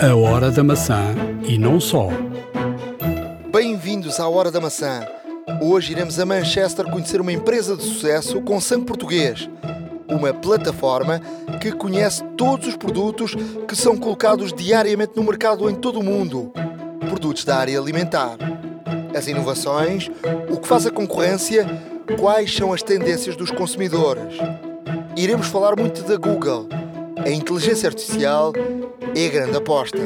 A Hora da Maçã e não só. Bem-vindos à Hora da Maçã. Hoje iremos a Manchester conhecer uma empresa de sucesso com sangue português. Uma plataforma que conhece todos os produtos que são colocados diariamente no mercado em todo o mundo. Produtos da área alimentar. As inovações, o que faz a concorrência, quais são as tendências dos consumidores. Iremos falar muito da Google. A inteligência artificial é grande aposta.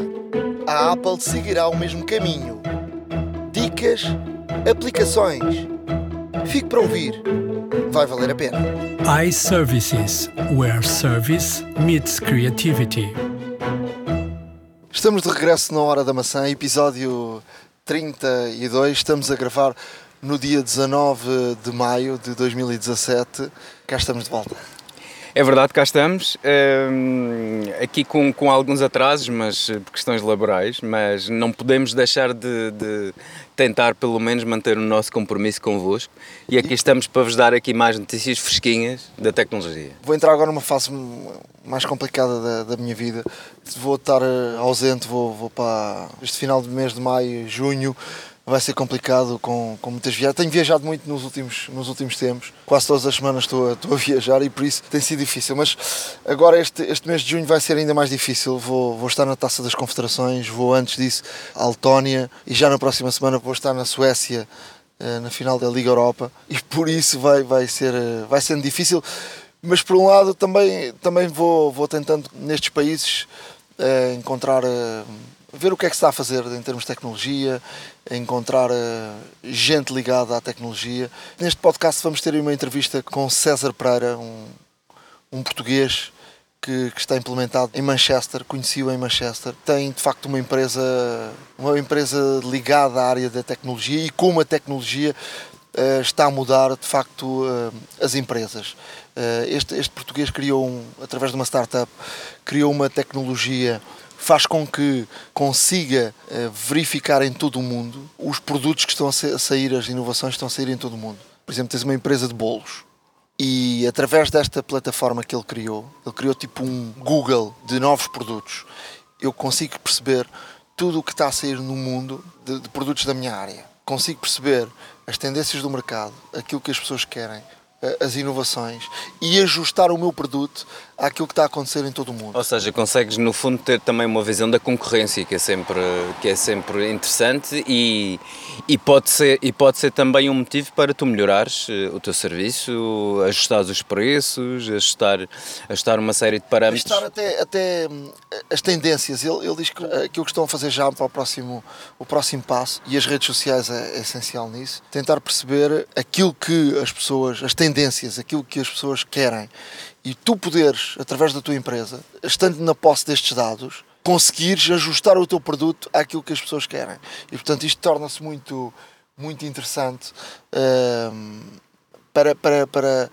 A Apple seguirá o mesmo caminho. Dicas, aplicações. Fique para ouvir. Vai valer a pena. iServices, where service meets creativity. Estamos de regresso na Hora da Maçã, episódio 32. Estamos a gravar no dia 19 de maio de 2017. Cá estamos de volta. É verdade, cá estamos, hum, aqui com, com alguns atrasos, mas eh, por questões laborais, mas não podemos deixar de, de tentar pelo menos manter o nosso compromisso convosco e aqui estamos para vos dar aqui mais notícias fresquinhas da tecnologia. Vou entrar agora numa fase mais complicada da, da minha vida. Vou estar eh, ausente, vou, vou para este final de mês de maio, junho, vai ser complicado com, com muitas viagens. Tenho viajado muito nos últimos, nos últimos tempos, quase todas as semanas estou a, estou a viajar e por isso tem sido difícil. Mas agora este, este mês de junho vai ser ainda mais difícil. Vou, vou estar na Taça das Confederações, vou antes disso à Letónia e já na próxima semana vou estar na Suécia eh, na final da Liga Europa e por isso vai, vai, ser, eh, vai sendo difícil. Mas por um lado também, também vou, vou tentando nestes países eh, encontrar ver o que é que se está a fazer em termos de tecnologia, encontrar uh, gente ligada à tecnologia. Neste podcast vamos ter uma entrevista com César Pereira, um, um português que, que, está implementado em Manchester, conheci-o em Manchester. Tem de facto uma empresa, uma empresa ligada à área da tecnologia e como a tecnologia uh, está a mudar de facto uh, as empresas. este, este português criou, um, através de uma startup, criou uma tecnologia faz com que consiga uh, verificar em todo o mundo os produtos que estão a sair, as inovações que estão a sair em todo o mundo. Por exemplo, tens uma empresa de bolos e através desta plataforma que ele criou, ele criou tipo um Google de novos produtos. Eu consigo perceber tudo o que está a sair no mundo de, de produtos da minha área. Consigo perceber as tendências do mercado, aquilo que as pessoas querem, as inovações e ajustar o meu produto àquilo que está a acontecer em todo o mundo. Ou seja, consegues no fundo ter também uma visão da concorrência que é sempre, que é sempre interessante e, e, pode ser, e pode ser também um motivo para tu melhorares eh, o teu serviço, ajustar os preços, ajustar, ajustar uma série de parâmetros. Ajustar até, até hum, as tendências. Ele, ele diz que aquilo que estão a fazer já para o próximo, o próximo passo e as redes sociais é, é essencial nisso. Tentar perceber aquilo que as pessoas, as tendências, aquilo que as pessoas querem e tu poderes, através da tua empresa, estando na posse destes dados, conseguires ajustar o teu produto àquilo que as pessoas querem. E portanto isto torna-se muito, muito interessante uh, para, para, para,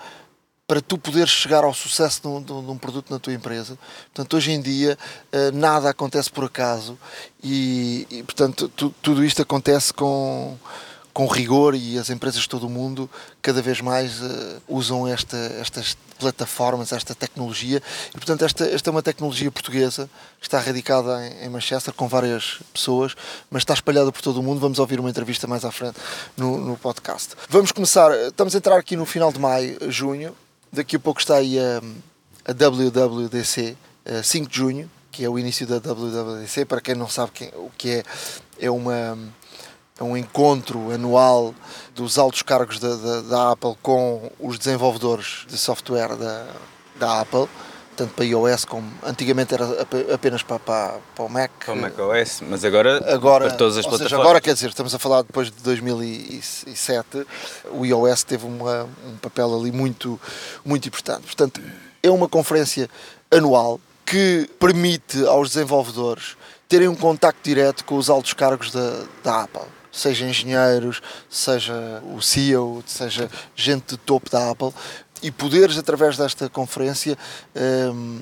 para tu poderes chegar ao sucesso de um, de um, produto na tua empresa. Portanto, hoje em dia uh, nada acontece por acaso e, e portanto tu, tudo isto acontece com com rigor e as empresas de todo o mundo cada vez mais uh, usam esta, estas plataformas, esta tecnologia. E portanto esta, esta é uma tecnologia portuguesa está radicada em, em, Manchester com várias pessoas mas está espalhada por todo o mundo. Vamos ouvir uma entrevista mais à frente no, no podcast. Vamos começar, estamos a entrar aqui no final de maio, junho. Daqui a pouco está aí a, a WWDC 5 de junho que é o início da WWDC para quem não sabe quem, o que é é uma é um encontro anual dos altos cargos da, da, da, Apple com os desenvolvedores de software da, da Apple, tanto para iOS como antigamente era apenas para, para, para o Mac. Para o Mac OS, mas agora, agora para todas as plataformas. Seja, agora quer dizer, estamos a falar depois de 2007, o iOS teve uma, um papel ali muito, muito importante. Portanto, é uma conferência anual que permite aos desenvolvedores terem um contacto direto com os altos cargos da, da Apple seja engenheiros, seja o CEO, seja gente de topo da Apple, e poderes, através desta conferência, um,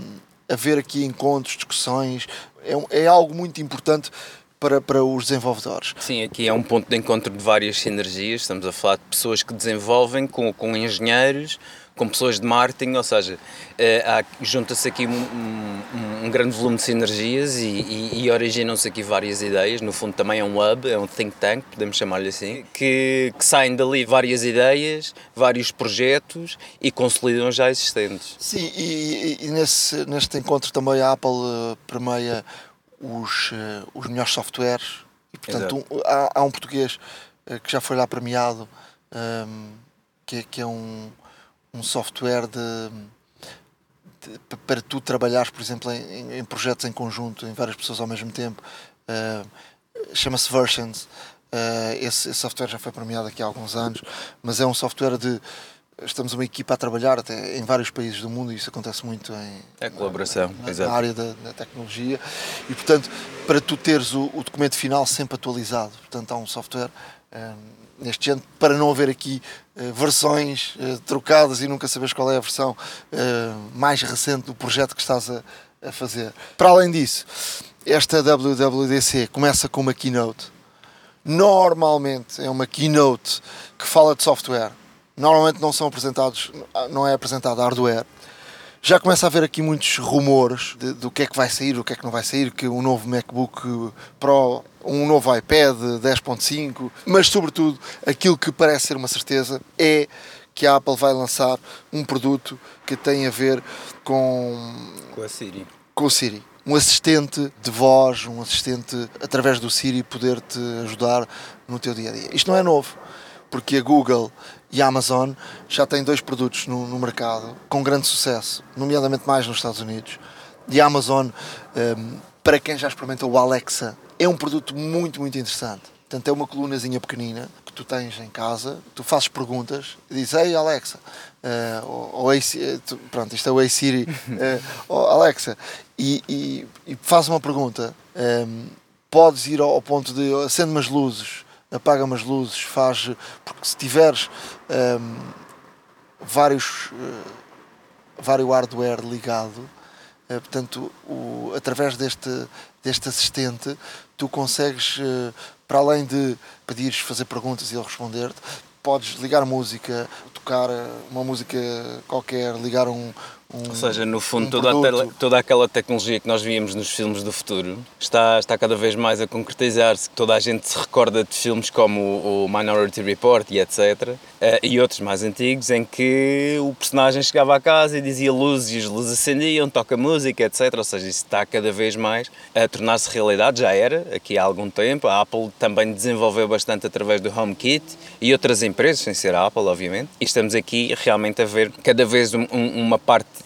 haver aqui encontros, discussões, é, é algo muito importante para, para os desenvolvedores. Sim, aqui é um ponto de encontro de várias sinergias. Estamos a falar de pessoas que desenvolvem com, com engenheiros, com pessoas de marketing, ou seja, uh, junta-se aqui um, um, um, grande volume de sinergias e, e, e originam-se aqui várias ideias. No fundo, também é um hub, é um think tank, podemos chamar-lhe assim, que, que saem dali várias ideias, vários projetos e consolidam já existentes. Sim, e, e nesse, neste encontro também a Apple uh, permeia os, uh, os melhores softwares e, portanto, um, há, há, um português que já foi lá premiado, ehm, que, é, que é um, um software de, de, para tu trabalhares, por exemplo, em, em, projetos em conjunto, em várias pessoas ao mesmo tempo. Uh, Chama-se Versions. Uh, esse, esse, software já foi premiado aqui há alguns anos, mas é um software de. Estamos uma equipa a trabalhar até em vários países do mundo e isso acontece muito em. É colaboração, na, na área da, da, tecnologia. E, portanto, para tu teres o, o, documento final sempre atualizado, portanto, há um software. Um, neste género, para não haver aqui uh, versões uh, trocadas e nunca saberes qual é a versão uh, mais recente do projeto que estás a, a, fazer. Para além disso, esta WWDC começa com uma keynote. Normalmente é uma keynote que fala de software. Normalmente não são apresentados, não é apresentado hardware já começa a haver aqui muitos rumores de, do que é que vai sair, do que é que não vai sair, que um novo MacBook Pro, um novo iPad 10.5, mas sobretudo aquilo que parece ser uma certeza é que a Apple vai lançar um produto que tem a ver com com a Siri. Com o Siri. Um assistente de voz, um assistente através do Siri poder te ajudar no teu dia a dia. Isto não é novo, porque a Google e a Amazon já têm dois produtos no, no mercado com grande sucesso, nomeadamente mais nos Estados Unidos. E a Amazon, um, para quem já experimentou o Alexa, é um produto muito, muito interessante. Portanto, é uma colunazinha pequenina que tu tens em casa, tu fazes perguntas e dizes, ei Alexa, uh, ou, ou hey, pronto, isto é o Hey Siri, uh, oh, Alexa, e, e, e faz uma pergunta, um, podes ir ao, ao ponto de acende umas luzes, apaga umas luzes, faz. Porque se tiveres um, vários, uh, vários hardware ligado, portanto, o, através deste, deste assistente, tu consegues, uh, para além de pedires fazer perguntas e ele responder-te, podes ligar música, tocar uma música qualquer, ligar um, um, Ou seja, no fundo, um toda, toda aquela tecnologia que nós víamos nos filmes do futuro está, está cada vez mais a concretizar-se. Toda a gente se recorda de filmes como o, o Minority Report e etc. Uh, eh, e outros mais antigos em que o personagem chegava à casa e dizia luzes e as luzes acendiam, toca música, etc. Ou seja, isso está cada vez mais a tornar-se realidade. Já era aqui há algum tempo. A Apple também desenvolveu bastante através do HomeKit e outras empresas, sem ser a Apple, obviamente. E estamos aqui realmente a ver cada vez um, uma parte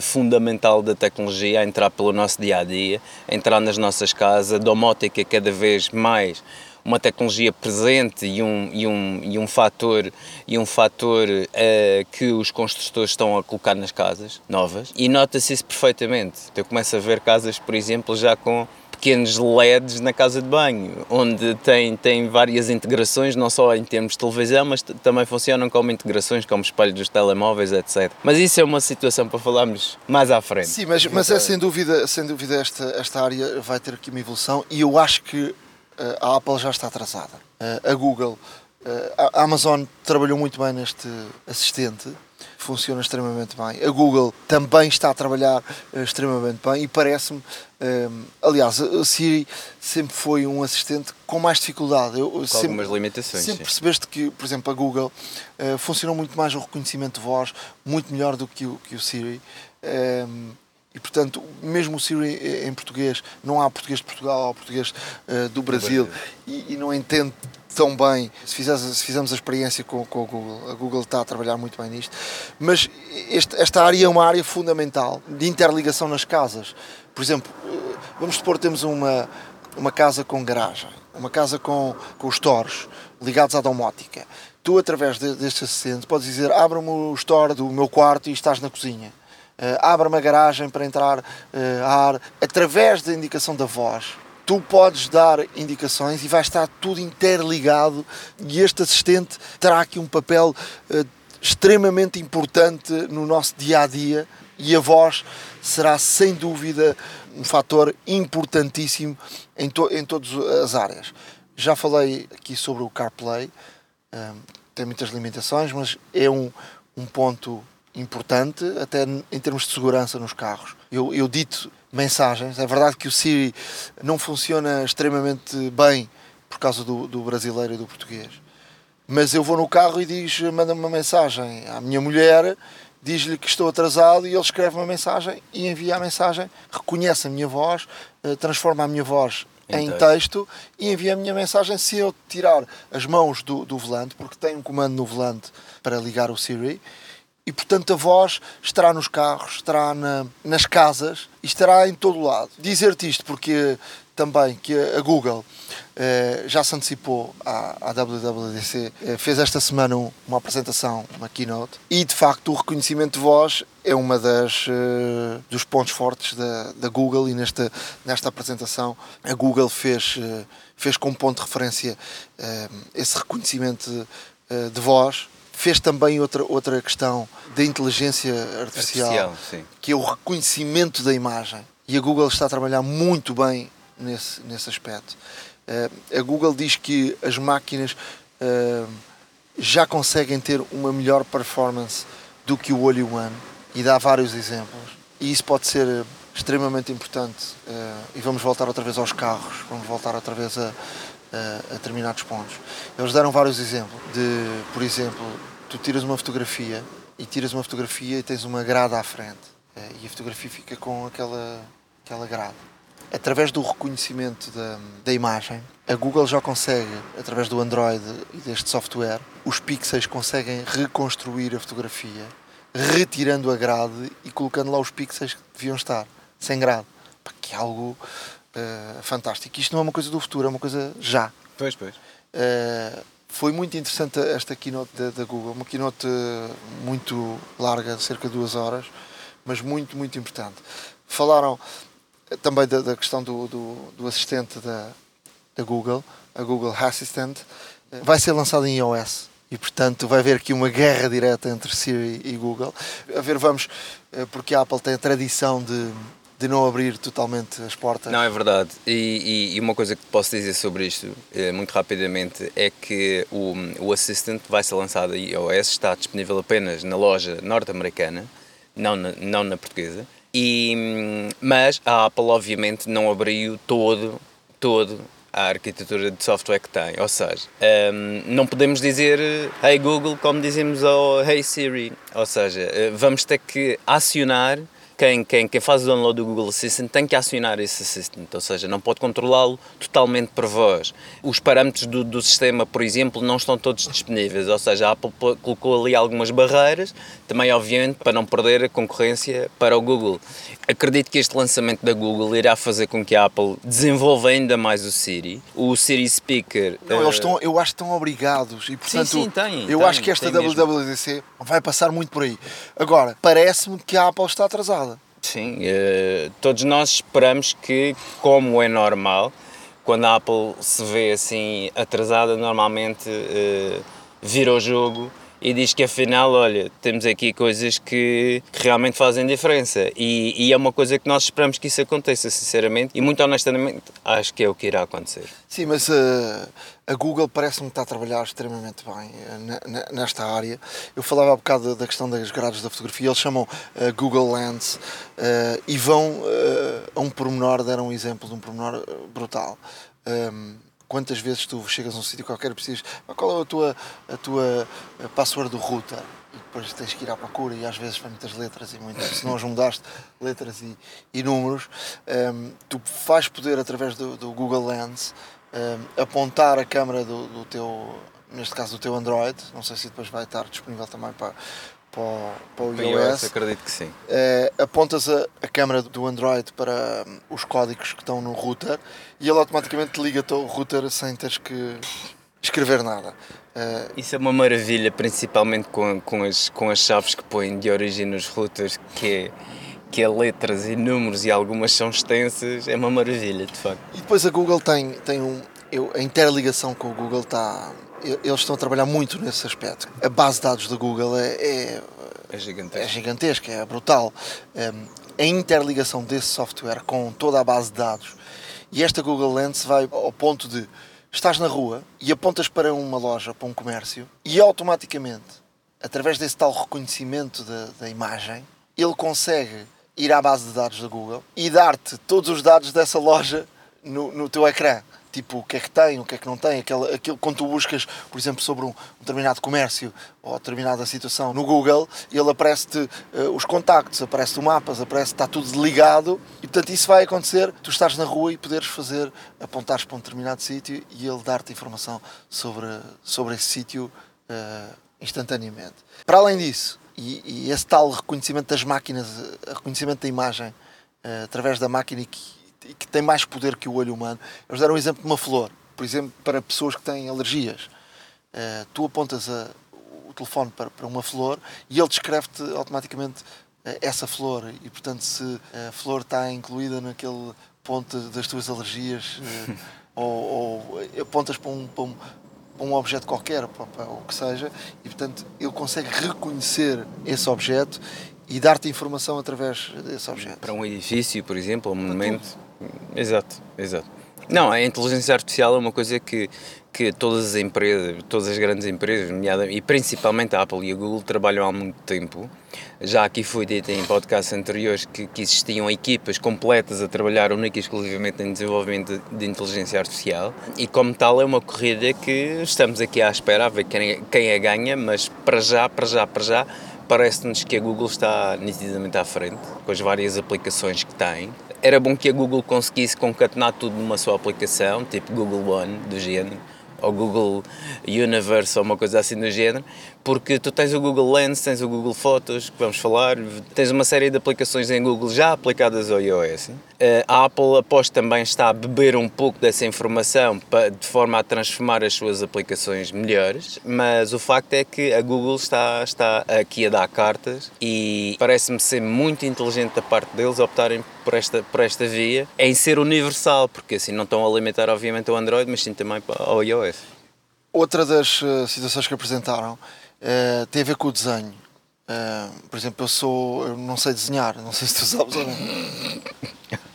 fundamental da tecnologia a entrar pelo nosso dia a dia, a entrar nas nossas casas, a domótica cada vez mais uma tecnologia presente e um, e um, e um fator, e um fator uh, que os construtores estão a colocar nas casas novas e nota-se isso perfeitamente. Eu começo a ver casas, por exemplo, já com pequenos LEDs na casa de banho, onde tem, tem várias integrações, não só em termos de televisão, mas também funcionam como integrações, como espelhos dos telemóveis, etc. Mas isso é uma situação para falarmos mais à frente. Sim, mas, mas é sem dúvida, sem dúvida esta, esta área vai ter aqui uma evolução e eu acho que eh, a Apple já está atrasada. Eh, a Google, eh, a Amazon trabalhou muito bem neste assistente funciona extremamente bem. A Google também está a trabalhar uh, extremamente bem e parece-me, uh, aliás, a Siri sempre foi um assistente com mais dificuldade. Eu, com sempre, algumas limitações. Sempre sim. percebeste que, por exemplo, a Google uh, funcionou muito mais o reconhecimento de voz, muito melhor do que o, que o Siri. Ehm, e portanto, mesmo o Siri em português, não há português de Portugal, há português uh, do Brasil, do Brasil. E, e, não entende tão bem. Se, fizemos, se fizermos a experiência com, com a Google, a Google está a trabalhar muito bem nisto. Mas este, esta área é uma área fundamental de interligação nas casas. Por exemplo, eh, vamos supor que temos uma, uma casa com garagem, uma casa com, com os stores ligados à domótica. Tu, através de, deste assistente, podes dizer: abre-me o store do meu quarto e estás na cozinha abre uma garagem para entrar uh, ar, através da indicação da voz. Tu podes dar indicações e vai estar tudo interligado e este assistente terá aqui um papel uh, extremamente importante no nosso dia a dia e a voz será sem dúvida um fator importantíssimo em, to em todas as áreas. Já falei aqui sobre o CarPlay, tem muitas limitações, mas é um, um ponto importante, até em termos de segurança nos carros. Eu, eu dito mensagens, é verdade que o Siri não funciona extremamente bem por causa do, do brasileiro e do português. Mas eu vou no carro e diz, manda-me uma mensagem à minha mulher, diz-lhe que estou atrasado e ele escreve uma mensagem e envia a mensagem, reconhece a minha voz, eh, transforma a minha voz em texto e envia a minha mensagem se eu tirar as mãos do, do volante, porque tem um comando no volante para ligar o Siri, e portanto a voz estará nos carros, estará na, nas casas e estará em todo o lado. Dizer-te isto porque também que a Google eh, já se antecipou à, à WWDC, eh, fez esta semana uma apresentação, uma keynote, e de facto o reconhecimento de voz é uma das eh, dos pontos fortes da, da Google e nesta, nesta apresentação a Google fez, fez como ponto de referência esse reconhecimento de, de voz fez também outra, outra questão da inteligência artificial, artificial que é o reconhecimento da imagem. E a Google está a trabalhar muito bem nesse, nesse aspecto. Uh, a Google diz que as máquinas uh, já conseguem ter uma melhor performance do que o olho humano e dá vários exemplos. E isso pode ser extremamente importante. Uh, e vamos voltar outra vez aos carros, vamos voltar outra vez a, a, determinados pontos. Eles deram vários exemplos de, por exemplo, tu tiras uma fotografia e tiras uma fotografia e tens uma grada à frente e a fotografia fica com aquela, aquela grade através do reconhecimento da, da imagem, a Google já consegue, através do Android e deste software, os pixels conseguem reconstruir a fotografia, retirando a grade e colocando lá os pixels que deviam estar, sem grade. Que é algo uh, fantástico. Isto não é uma coisa do futuro, é uma coisa já. Pois, pois. Uh, foi muito interessante esta keynote da, da Google, uma keynote muito larga, cerca de duas horas, mas muito, muito importante. Falaram também da, da questão do, do, do, assistente da, da Google, a Google Assistant, vai ser lançado em iOS. E portanto vai haver aqui uma guerra direta entre Siri e Google. A ver, vamos, eh, porque a Apple tem a tradição de, de não abrir totalmente as portas. Não, é verdade. E, e, e uma coisa que posso dizer sobre isto, eh, muito rapidamente, é que o, o Assistant vai ser lançado em iOS, está disponível apenas na loja norte-americana, não na, não na portuguesa. E, mas a Apple obviamente não abriu todo, todo a arquitetura de software que tem. Ou seja, um, não podemos dizer Hey Google como dizemos ao Hey Siri. Ou seja, eh, vamos ter que acionar quem, quem, quem faz o download do Google Assistant tem que acionar esse Assistant, ou seja, não pode controlá-lo totalmente por voz. Os parâmetros do, do sistema, por exemplo, não estão todos disponíveis, ou seja, a Apple colocou ali algumas barreiras, também obviamente para não perder a concorrência para o Google. Acredito que este lançamento da Google irá fazer com que a Apple desenvolva ainda mais o Siri. O Siri Speaker. Não, uh... eles estão, eu acho que estão obrigados e portanto sim, sim, tem, eu tem, acho que esta WWDC vai passar muito por aí. Agora, parece-me que a Apple está atrasada. Sim, uh, todos nós esperamos que, como é normal, quando a Apple se vê assim atrasada, normalmente uh, vira o jogo e diz que afinal, olha, temos aqui coisas que, que realmente fazem diferença e, e, é uma coisa que nós esperamos que isso aconteça, sinceramente, e muito honestamente acho que é o que irá acontecer. Sim, mas uh, a Google parece-me está a trabalhar extremamente bem uh, nesta área. Eu falava há bocado da questão das grades da fotografia, eles chamam uh, Google Lens e vão a um pormenor, deram um exemplo de um pormenor brutal. Um, quantas vezes tu chegas a um sítio qualquer e precisas, qual é a tua, a tua password do router? E depois tens que ir à procura e às vezes vem muitas letras e muitas, se não as mudaste, letras e, e números. Um, tu vais poder, através do, do Google Lens, um, apontar a câmera do, do teu, neste caso do teu Android, não sei se depois vai estar disponível também para, para o, para o iOS. acredito que sim. Uh, apontas a, a câmera do Android para um, os códigos que estão no router e ele automaticamente liga-te ao router sem teres que escrever nada. Uh, Isso é uma maravilha, principalmente com, com, as, com as chaves que põem de origem nos routers, que é, que é letras e números e algumas são extensas, é uma maravilha, de facto. E depois a Google tem, tem um. Eu, a interligação com o Google está. Eles estão a trabalhar muito nesse aspecto. A base de dados da Google é, é, é gigantesca. é gigantesca, é brutal. Um, a interligação desse software com toda a base de dados e esta Google Lens vai ao ponto de estás na rua e apontas para uma loja, para um comércio e automaticamente através desse tal reconhecimento da, da imagem, ele consegue ir à base de dados da Google e dar-te todos os dados dessa loja no, no teu ecrã tipo o que é que tem, o que é que não tem, aquele, aquilo, quando tu buscas, por exemplo, sobre um, um determinado comércio ou determinada situação no Google, ele aparece-te uh, os contactos, aparece-te o mapas, aparece está tudo ligado e portanto isso vai acontecer, tu estás na rua e poderes fazer, apontares para um determinado sítio e ele dar-te informação sobre, sobre esse sítio uh, instantaneamente. Para além disso, e, e, esse tal reconhecimento das máquinas, eh, reconhecimento da imagem uh, através da máquina que e que tem mais poder que o olho humano. Eles deram um exemplo de uma flor, por exemplo, para pessoas que têm alergias. Uh, tu apontas a, o telefone para, para, uma flor e ele descreve-te automaticamente uh, essa flor e, portanto, se a flor está incluída naquele ponto das tuas alergias ou, ou, apontas para um, para um, para um objeto qualquer, para, para o que seja, e portanto ele consegue reconhecer esse objeto e dar-te informação através desse objeto. Para um edifício, por exemplo, um monumento. Exato, exato. Não, a inteligência artificial é uma coisa que, que todas as empresas, todas as grandes empresas, e principalmente a Apple e a Google, trabalham há muito tempo. Já aqui foi dito em podcasts anteriores que, que existiam equipas completas a trabalhar única e exclusivamente em desenvolvimento de, de, inteligência artificial. E como tal é uma corrida que estamos aqui à espera a ver quem, quem a ganha, mas para já, para já, para já, parece-nos que a Google está nitidamente à frente, com as várias aplicações que tem. Era bom que a Google conseguisse concatenar tudo numa só aplicação, tipo Google One, do género, ou Google Universe, ou uma coisa assim do género, porque tu tens o Google Lens, tens o Google Fotos, que vamos falar, tens uma série de aplicações em Google já aplicadas ao iOS. Eh, a Apple, após também está a beber um pouco dessa informação de forma a transformar as suas aplicações melhores, mas o facto é que a Google está, está aqui a dar cartas e parece-me ser muito inteligente da parte deles optarem por esta, por esta via em ser universal, porque assim não estão a limitar obviamente o Android, mas sim também ao iOS. Outra das uh, situações que apresentaram uh, tem a ver com o desenho. Uh, por exemplo, eu sou. Eu não sei desenhar, não sei se tu sabes ou não.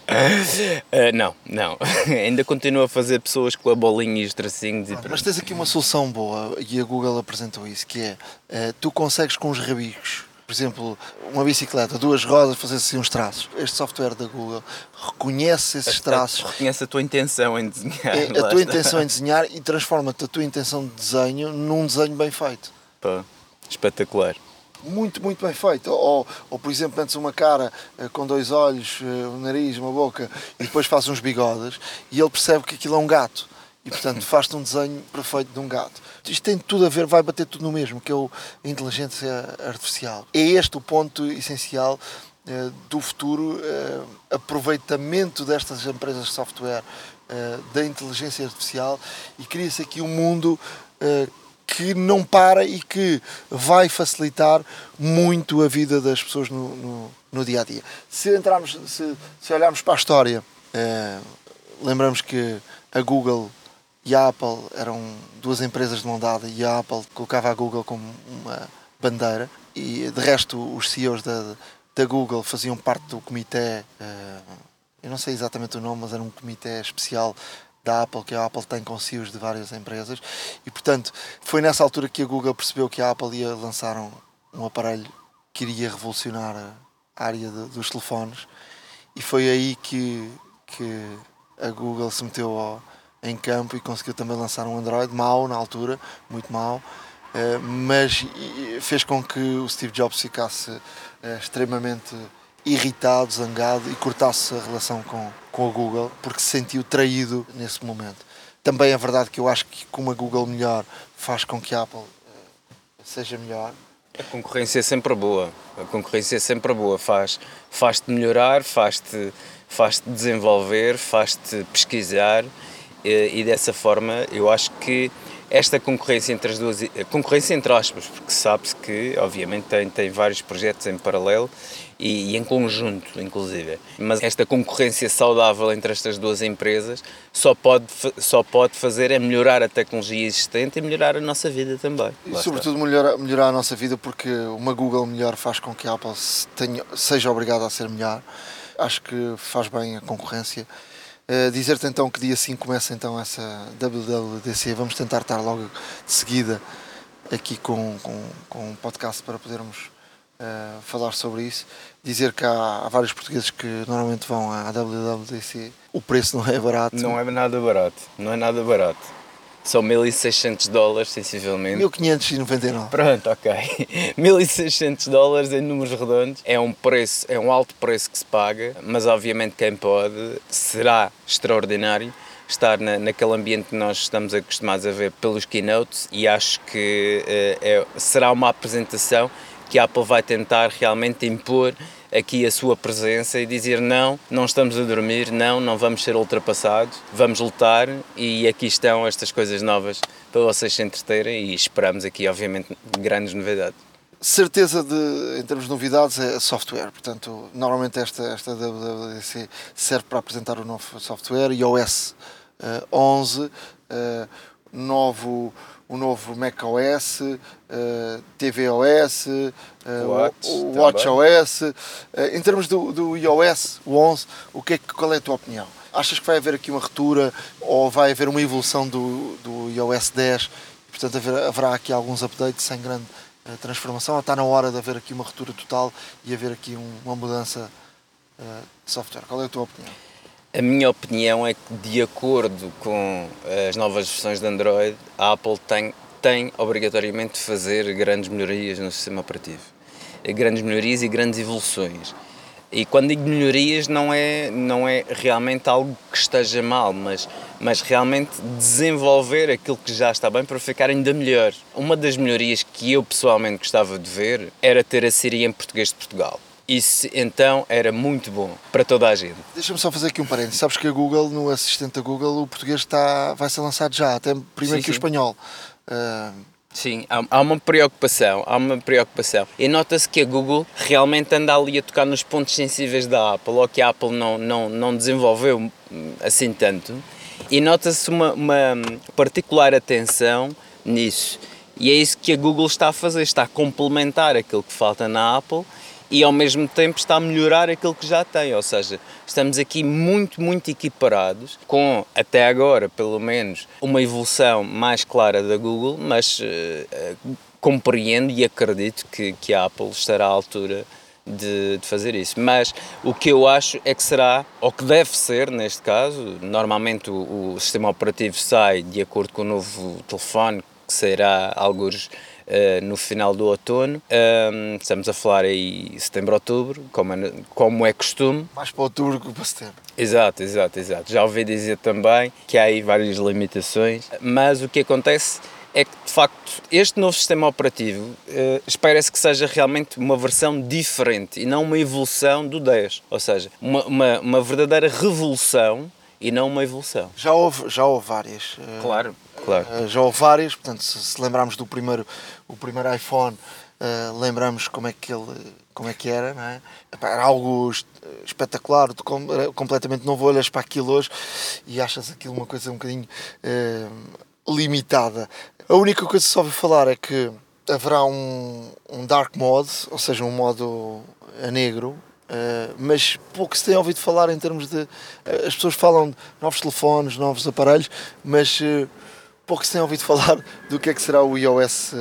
Uh, não, não. Ainda continuo a fazer pessoas com a bolinha e os tracinhos. E Mas tens aqui uma solução boa e a Google apresentou isso, que é uh, tu consegues com os rabicos, por exemplo, uma bicicleta, duas rodas, fazer assim uns traços. Este software da Google reconhece esses traços. Reconhece a tua intenção em desenhar. É, a tua intenção em desenhar e transforma-te a tua intenção de desenho num desenho bem feito. Pá, espetacular muito, muito bem feito. Ou, ou por exemplo, metes uma cara uh, com dois olhos, uh, um nariz, uma boca e depois fazes uns bigodes e ele percebe que aquilo é um gato. E portanto faz-te um desenho perfeito de um gato. Isto tem tudo a ver, vai bater tudo no mesmo, que é o, a inteligência artificial. É este o ponto essencial uh, do futuro aproveitamento destas empresas de software da inteligência artificial e cria-se aqui um mundo que não para e que vai facilitar muito a vida das pessoas no, no, no dia a dia. Se entrarmos, se, se olharmos para a história, eh, lembramos que a Google e a Apple eram duas empresas de mão dada e a Apple colocava a Google como uma bandeira e de resto os CEOs da, da Google faziam parte do comitê, eh, eu não sei exatamente o nome, mas era um comitê especial da Apple, que a Apple tem com CEOs de várias empresas, e portanto foi nessa altura que a Google percebeu que a Apple ia lançar um, um aparelho que iria revolucionar a área de, dos telefones, e foi aí que, que a Google se meteu ao, em campo e conseguiu também lançar um Android mau na altura, muito mau, uh, mas fez com que o Steve Jobs ficasse uh, extremamente irritado, zangado e cortasse a relação com, com a Google porque se sentiu traído nesse momento. Também é verdade que eu acho que com uma Google melhor faz com que a Apple uh, seja melhor. A concorrência é sempre boa. A concorrência é sempre boa. Faz, faz-te melhorar, faz-te faz -te desenvolver, faz-te pesquisar e, eh, e dessa forma eu acho que esta concorrência entre as duas, concorrência entre aspas, porque sabe-se que, obviamente, tem, tem vários projetos em paralelo e, e, em conjunto, inclusive. Mas esta concorrência saudável entre estas duas empresas só pode, só pode fazer é melhorar a tecnologia existente e melhorar a nossa vida também. E, sobretudo, melhorar, melhorar a nossa vida, porque uma Google melhor faz com que a Apple tenha, seja obrigada a ser melhor. Acho que faz bem a concorrência. Uh, Dizer-te então que dia 5 começa então essa WWDC, vamos tentar estar logo de seguida aqui com, com, com um podcast para podermos uh, falar sobre isso. Dizer que há, há, vários portugueses que normalmente vão à WWDC. O preço não é barato. Não é nada barato. Não é nada barato. São 1600 dólares, sensivelmente. 1599. Pronto, ok. 1600 dólares em números redondos. É um preço, é um alto preço que se paga, mas obviamente quem pode será extraordinário estar na, naquele ambiente que nós estamos acostumados a ver pelos keynotes e acho que uh, é, será uma apresentação que a Apple vai tentar realmente impor aqui a sua presença e dizer não, não estamos a dormir, não, não vamos ser ultrapassados, vamos lutar e aqui estão estas coisas novas para vocês se entreterem e esperamos aqui, obviamente, grandes novidades. Certeza de, em termos de novidades, é software. Portanto, normalmente esta, esta WWDC serve para apresentar o novo software, iOS uh, 11, uh, novo o novo macOS, uh, tvOS, uh, o WatchOS. Uh, em termos do, do iOS, o 11, o que é, qual é a tua opinião? Achas que vai haver aqui uma ruptura ou vai haver uma evolução do, do iOS 10? Portanto, haver, haverá aqui alguns updates sem grande transformação ou está na hora de haver aqui uma ruptura total e haver aqui um, uma mudança de software? Qual é a tua opinião? A minha opinião é que, de acordo com as novas versões de Android, a Apple tem, tem obrigatoriamente de fazer grandes melhorias no sistema operativo. Grandes melhorias e grandes evoluções. E quando digo melhorias, não é, não é realmente algo que esteja mal, mas, mas realmente desenvolver aquilo que já está bem para ficar ainda melhor. Uma das melhorias que eu pessoalmente gostava de ver era ter a Siri em português de Portugal. Isso então era muito bom para toda a gente. Deixa-me só fazer aqui um parênteses. Sabes que a Google, no assistente da Google, o português está, vai ser lançado já, até primeiro sim, que sim. o espanhol. Uh... Sim, há, uma preocupação, há uma preocupação. E nota-se que a Google realmente anda ali a tocar nos pontos sensíveis da Apple, ou que a Apple não, não, não desenvolveu assim tanto. E nota-se uma, uma particular atenção nisso. E é isso que a Google está a fazer, está a complementar aquilo que falta na Apple e ao mesmo tempo está a melhorar aquilo que já tem, ou seja, estamos aqui muito, muito equiparados com, até agora, pelo menos, uma evolução mais clara da Google, mas uh, compreendo e acredito que, que a Apple estará à altura de, de, fazer isso. Mas o que eu acho é que será, ou que deve ser neste caso, normalmente o, o sistema operativo sai de acordo com o novo telefone, que será alguns uh, no final do outono. Um, estamos a falar aí setembro, outubro, como é, como é costume. Mais para outubro que para setembro. Exato, exato, exato. Já ouvi dizer também que há aí várias limitações, mas o que acontece é que, de facto, este novo sistema operativo uh, espera-se que seja realmente uma versão diferente e não uma evolução do 10. Ou seja, uma, uma, uma verdadeira revolução e não uma evolução. Já houve, já houve várias. Claro, claro. Uh, já houve várias, portanto, se, se lembrarmos do primeiro, o primeiro iPhone, uh, lembramos como é que ele como é que era, não é? Era algo espetacular, completamente novo, olhas para aquilo hoje e achas aquilo uma coisa um bocadinho uh, limitada. A única coisa que se ouve falar é que haverá um, um dark mode, ou seja, um modo a negro, Uh, mas pouco se tem ouvido falar em termos de. Uh, as pessoas falam de novos telefones, novos aparelhos, mas uh, pouco se tem ouvido falar do que é que será o iOS,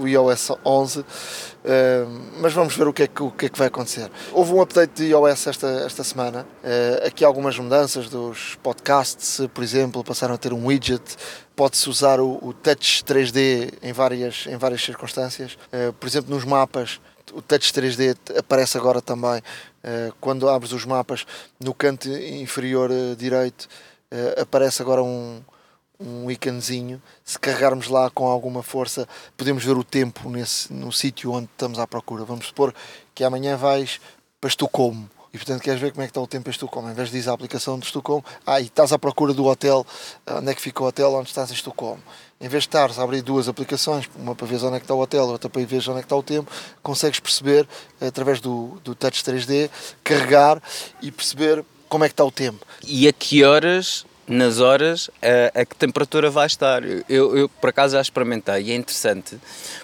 o iOS 11. mas vamos ver o que, é que, o que é que vai acontecer. Houve um update de iOS esta, esta semana. aqui algumas mudanças dos podcasts, por exemplo, passaram a ter um widget. Pode-se usar o, o Touch 3D em várias, em várias circunstâncias. por exemplo, nos mapas o Touch 3D aparece agora também uh, quando abres os mapas no canto inferior uh, direito uh, aparece agora um, um íconezinho se carregarmos lá com alguma força podemos ver o tempo nesse, no sítio onde estamos à procura. Vamos supor que amanhã vais para Estocolmo e portanto queres ver como é que está o tempo em Estocolmo. Em vez de dizer a aplicação de Estocolmo ah, e estás à procura do hotel onde é que fica o hotel onde estás em Estocolmo em vez de estares a abrir duas aplicações, uma para ver onde é que está o hotel, outra para ver onde é que está o tempo, consegues perceber, através do, do Touch 3D, carregar e perceber como é que está o tempo. E a que horas nas horas a, a que temperatura vai estar. Eu, eu, por acaso já experimentei e é interessante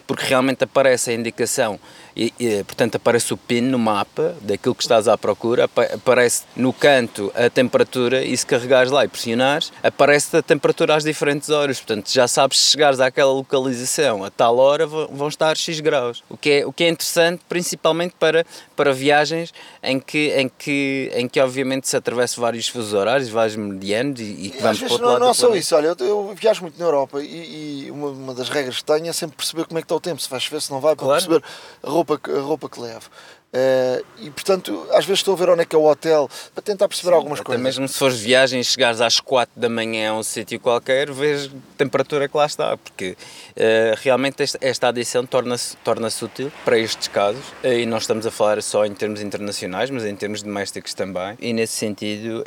porque realmente aparece a indicação e, e, portanto aparece o PIN no mapa daquilo que estás à procura, aparece no canto a temperatura e se carregares lá e pressionares, aparece a temperatura às diferentes horas, portanto já sabes se chegares àquela localização a tal hora vão estar X graus, o que é, o que é interessante principalmente para, para viagens em que, em, que, em que obviamente se atravessa vários fusos horários, vários medianos e, e que vamos para outro não, lado não só isso, olha, eu, eu, viajo muito na Europa e, e uma, uma, das regras que tenho é sempre perceber como é que está o tempo, se vai chover, se não vai, para claro. perceber a roupa roupa, a roupa que levo. Uh, e portanto, às vezes estou a ver onde é que é o hotel para tentar perceber Sim, algumas até coisas. Mesmo se fores viagem e chegares às 4 da manhã a um sítio qualquer, vês a temperatura que lá está, porque uh, realmente esta, esta adição torna-se torna útil para estes casos. Uh, e nós estamos a falar só em termos internacionais, mas em termos domésticos também. E nesse sentido,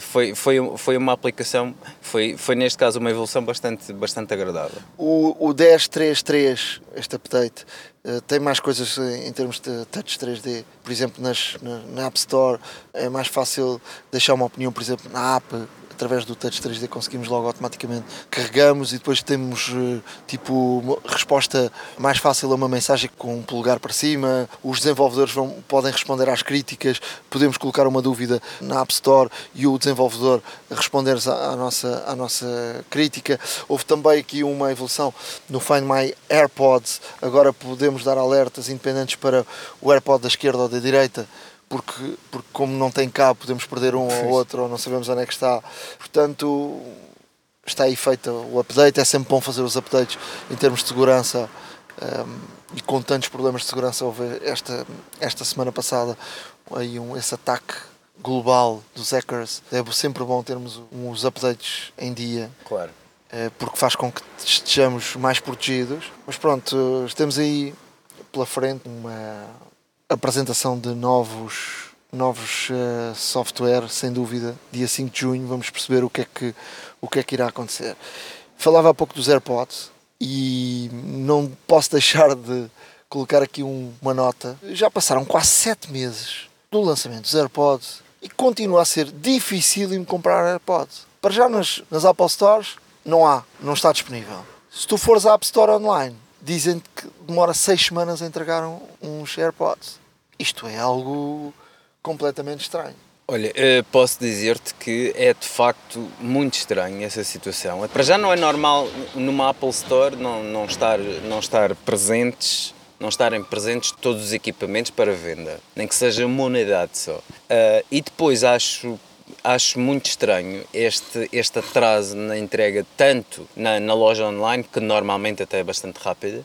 foi, foi, foi uma aplicação, foi, foi neste caso uma evolução bastante, bastante agradável. O, o 1033, este update, tem mais coisas em termos de touch 3D, por exemplo, nas, na, na, App Store é mais fácil deixar uma opinião, por exemplo, na app através do Touch 3D conseguimos logo automaticamente carregamos e depois temos eh, tipo resposta mais fácil a uma mensagem com um polegar para cima. Os desenvolvedores vão, podem responder às críticas, podemos colocar uma dúvida na App Store e o desenvolvedor responder à, nossa, à nossa crítica. Houve também aqui uma evolução no Find My AirPods, agora podemos dar alertas independentes para o AirPod da esquerda ou da direita porque, porque como não tem cabo podemos perder um ou outro ou não sabemos onde é que está. Portanto, está aí feito o update. É sempre bom fazer os updates em termos de segurança um, e com tantos problemas de segurança houve esta, esta semana passada aí um, esse ataque global dos hackers. É sempre bom termos uns updates em dia. Claro. Eh, porque faz com que estejamos mais protegidos. Mas pronto, temos aí pela frente uma, apresentação de novos novos uh, software, sem dúvida, dia 5 de junho, vamos perceber o que é que, o que, é que irá acontecer. Falava há pouco dos AirPods e não posso deixar de colocar aqui um, uma nota. Já passaram quase 7 meses do lançamento dos AirPods e continua a ser difícil comprar AirPods. Para já nas, nas Apple Stores não há, não está disponível. Se tu fores à App Store online, dizem que demora 6 semanas a entregar uns AirPods isto é algo completamente estranho. Olha, eh, posso dizer-te que é de facto muito estranho essa situação. Para já não é normal numa Apple Store não, não, estar, não estar presentes, não estarem presentes todos os equipamentos para venda, nem que seja uma unidade só. Uh, e depois acho acho muito estranho este, este atraso na entrega, tanto na, na loja online, que normalmente até é bastante rápida.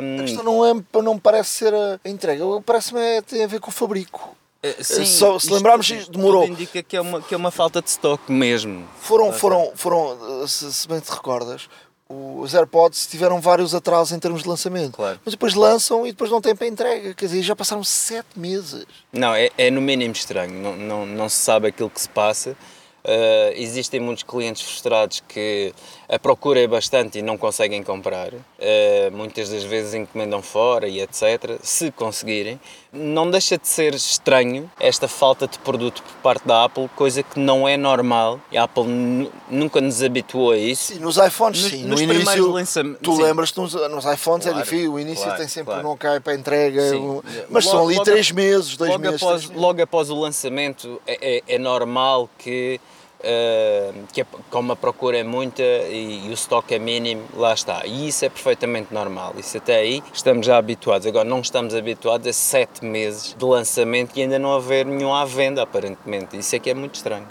Um... A questão não, é, não parece ser a entrega, parece-me é, tem a ver com o fabrico. Eh, sim, Só, se lembrarmos, demorou. indica que é, uma, que é uma falta de estoque mesmo. Foram, foram, foram se, se bem te recordas, os AirPods tiveram vários atrasos em termos de lançamento. Claro. Mas depois lançam e depois não têm para entrega. Quer dizer, já passaram sete meses. Não, é, é no mínimo estranho. Não, não, não se sabe aquilo que se passa. Uh, existem muitos clientes frustrados que a procura é bastante e não conseguem comprar. Uh, muitas das vezes encomendam fora e etc. Se conseguirem, não deixa de ser estranho esta falta de produto por parte da Apple, coisa que não é normal. A Apple nunca nos habituou a isso. Sim, nos iPhones, sim. No, início, tu lembras-te nos, nos iPhones é claro, é difícil. O início claro, tem sempre claro. não cai para entrega, sim. mas logo, são ali três meses, dois logo meses. Após, logo após o lançamento, é, é, é normal que Uh, que é, como a procura é muita e, e, o estoque é mínimo, lá está. E isso é perfeitamente normal. Isso até aí estamos já habituados. Agora não estamos habituados a sete meses de lançamento e ainda não haver nenhum à venda, aparentemente. Isso é que é muito estranho.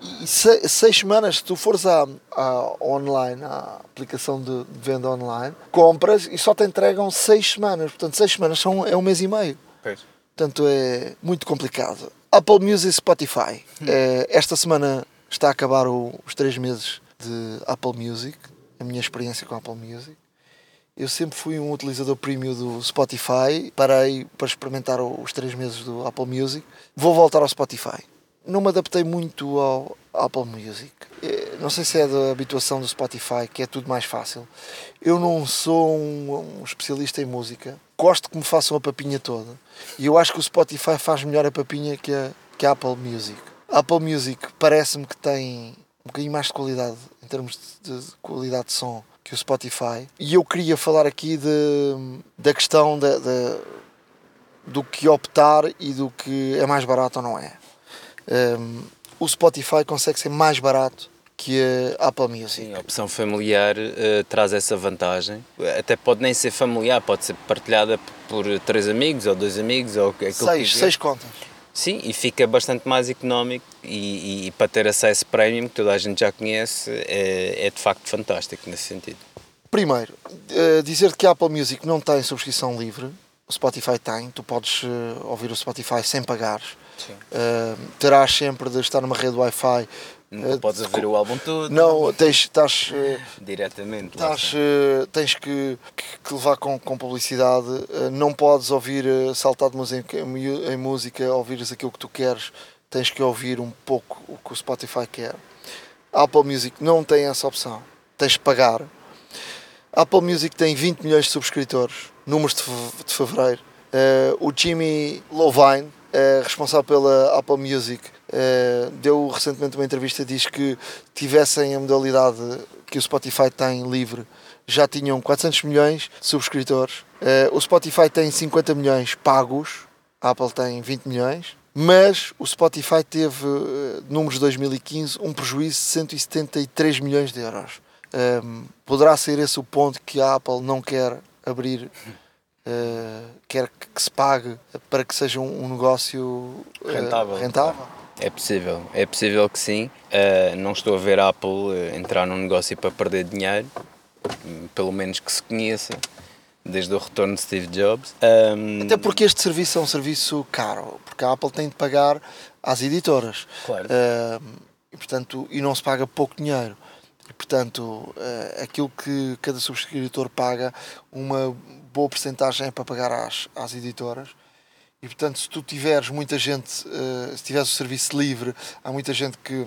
E seis, seis semanas, se tu fores à, à online, à aplicação de, de, venda online, compras e só te entregam seis semanas. Portanto, seis semanas são, é um mês e meio. Pois. Portanto, é muito complicado. Apple Music e Spotify. Hum. É, esta semana está a acabar o, os três meses de Apple Music, a minha experiência com Apple Music. Eu sempre fui um utilizador premium do Spotify, parei para experimentar os três meses do Apple Music. Vou voltar ao Spotify. Não me adaptei muito ao Apple Music. Eh, não sei se é da habituação do Spotify, que é tudo mais fácil. Eu não sou um, um especialista em música. Gosto que me façam a papinha toda. E eu acho que o Spotify faz melhor a papinha que a, que a Apple Music. Apple Music parece-me que tem um bocadinho mais de qualidade, em termos de, de qualidade de som, que o Spotify. E eu queria falar aqui de, da questão de, de, do que optar e do que é mais barato ou não é. Um, o Spotify consegue ser mais barato que a Apple Music. Sim, a opção familiar uh, traz essa vantagem. Até pode nem ser familiar, pode ser partilhada por três amigos ou dois amigos ou aquilo seis, que seis contas. Sim, e fica bastante mais económico e, e, e, para ter acesso premium, que toda a gente já conhece, é, é de facto fantástico nesse sentido. Primeiro, uh, dizer que a Apple Music não tem subscrição livre, o Spotify tem, tu podes uh, ouvir o Spotify sem pagar. Uh, terás sempre de estar numa rede Wi-Fi Nunca podes ouvir o álbum todo. Não, tens, estás, diretamente. Estás, tens que, que, levar com, com publicidade. Não podes ouvir saltar de música, em música, ouvires aquilo que tu queres. Tens que ouvir um pouco o que o Spotify quer. Apple Music não tem essa opção. Tens de pagar. Apple Music tem 20 milhões de subscritores, números de, de fevereiro. O Jimmy Lovine, uh, responsável pela Apple Music, uh, deu recentemente uma entrevista diz que tivessem a modalidade que o Spotify tem livre, já tinham 400 milhões de subscritores. o Spotify tem 50 milhões pagos, a Apple tem 20 milhões. Mas o Spotify teve, números de 2015, um prejuízo de 173 milhões de euros. Um, poderá ser esse o ponto que a Apple não quer abrir, uh, quer que, que, se pague para que seja um, um negócio uh, rentável. rentável? É possível, é possível que sim. Uh, não estou a ver a Apple entrar num negócio para perder dinheiro, pelo menos que se conheça, desde o retorno de Steve Jobs. Um... Até porque este serviço é um serviço caro, porque a Apple tem de pagar às editoras. Claro. e, portanto, e não se paga pouco dinheiro. E, portanto, uh, aquilo que cada subscritor paga, uma boa porcentagem é para pagar às, às editoras. E, portanto, se tu tiveres muita gente, uh, se tiveres o serviço livre, há muita gente que,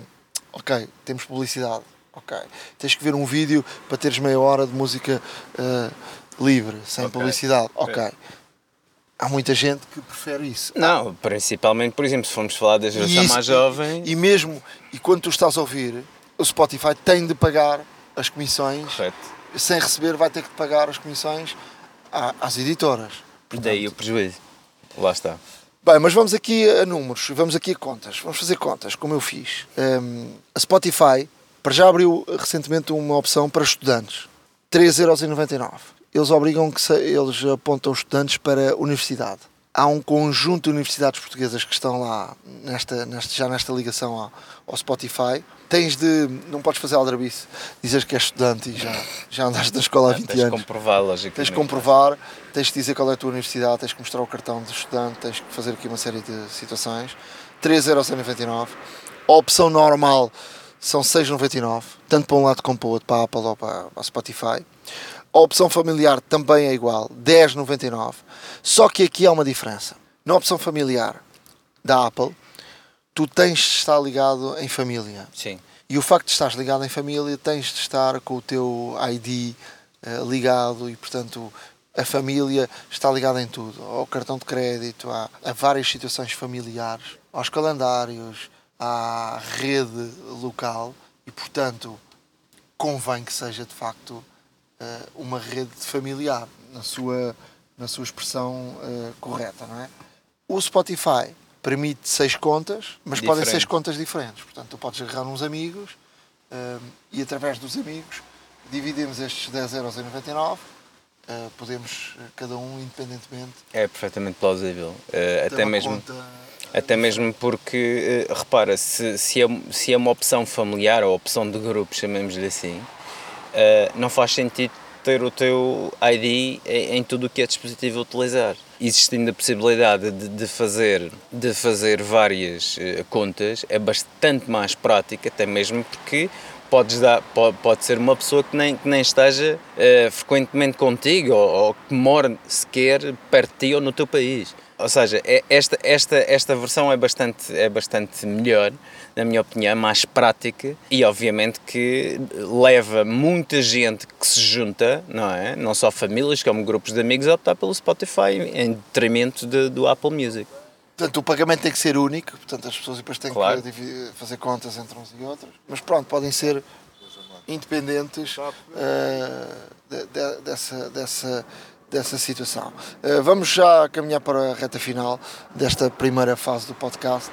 ok, temos publicidade, ok, tens que ver um vídeo para teres meia hora de música uh, livre, sem okay. publicidade, ok. okay há muita gente que prefere isso. Não, principalmente, por exemplo, se formos falar da geração mais jovem. E, e, mesmo, e quando tu estás a ouvir, o Spotify tem de pagar as comissões. Correto. Sem receber, vai ter que pagar as comissões às editoras. Portanto, Daí o prejuízo. Lá está. Bem, mas vamos aqui a números, vamos aqui a contas. Vamos fazer contas, como eu fiz. Um, a Spotify, para já abriu recentemente uma opção para estudantes. 3,99€. Eles obrigam que se, eles apontam estudantes para a universidade há um conjunto de universidades portuguesas que estão lá nesta, nesta, já nesta ligação ao, ao, Spotify. Tens de. Não podes fazer aldrabice, dizes que és estudante e já, já andaste na escola há 20 tens anos. Tens de comprovar, logicamente. Tens de comprovar, tens de dizer qual é a tua universidade, tens de mostrar o cartão de estudante, tens de fazer aqui uma série de situações. 3,99€. A opção normal são 6,99€, tanto para um lado como para o outro, para a Apple ou para a Spotify. A opção familiar também é igual, 10,99. Só que aqui há uma diferença. Na opção familiar da Apple, tu tens de estar ligado em família. Sim. E o facto de estar ligado em família, tens de estar com o teu ID uh, eh, ligado e, portanto, a família está ligada em tudo. Ao cartão de crédito, há, a várias situações familiares, aos calendários, à rede local e, portanto, convém que seja de facto uma rede familiar na sua, na sua expressão uh, correta, não é? O Spotify permite seis contas, mas Diferente. podem ser seis contas diferentes. Portanto, tu podes agarrar uns amigos uh, e através dos amigos dividimos estes 10,99€. Uh, podemos cada um independentemente é perfeitamente plausível uh, até mesmo até mesmo porque uh, repara se, se, é, se é uma opção familiar ou opção de grupo chamemos-lhe assim não faz sentido ter o teu ID em, em tudo o que é dispositivo a utilizar. Existindo a possibilidade de, de fazer, de fazer várias uh, contas, é bastante mais prática, até mesmo porque podes dar, pode, pode ser uma pessoa que nem, que nem esteja uh, frequentemente contigo ou, ou que mora sequer perto de ti ou no teu país. Ou seja, é, esta, esta, esta versão é bastante, é bastante melhor, na minha opinião, mais prática e obviamente que leva muita gente que se junta, não é? Não só famílias como grupos de amigos a optar pelo Spotify em detrimento de, do Apple Music. Portanto, o pagamento tem que ser único, portanto, as pessoas depois têm Claro. que fazer contas entre uns e outros. Mas pronto, podem ser independentes eh, de- de- dessa, dessa, dessa situação. Eh, vamos já caminhar para a reta final desta primeira fase do podcast.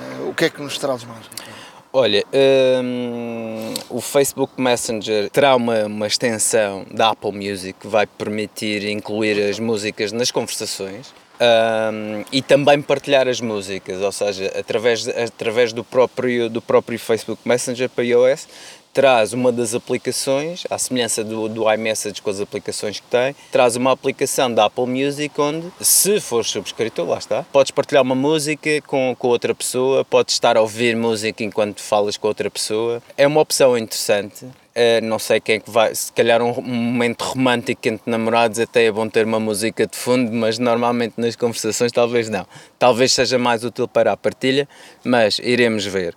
Eh, o que é que nos traz mais? Olha, hum, o Facebook Messenger terá uma, uma extensão da Apple Music que vai permitir incluir as músicas nas conversações hum, e também partilhar as músicas, ou seja, através, através do, próprio, do próprio Facebook Messenger para iOS, traz uma das aplicações, à semelhança do, do iMessage com as aplicações que tem, traz uma aplicação da Apple Music onde, se fores subscritor, lá está, podes partilhar uma música com, com outra pessoa, podes estar a ouvir música enquanto falas com outra pessoa. É uma opção interessante. Uh, não sei quem é que vai, se calhar um momento romântico entre namorados até é bom ter uma música de fundo, mas normalmente nas conversações talvez não. Talvez seja mais útil para a partilha, mas iremos ver.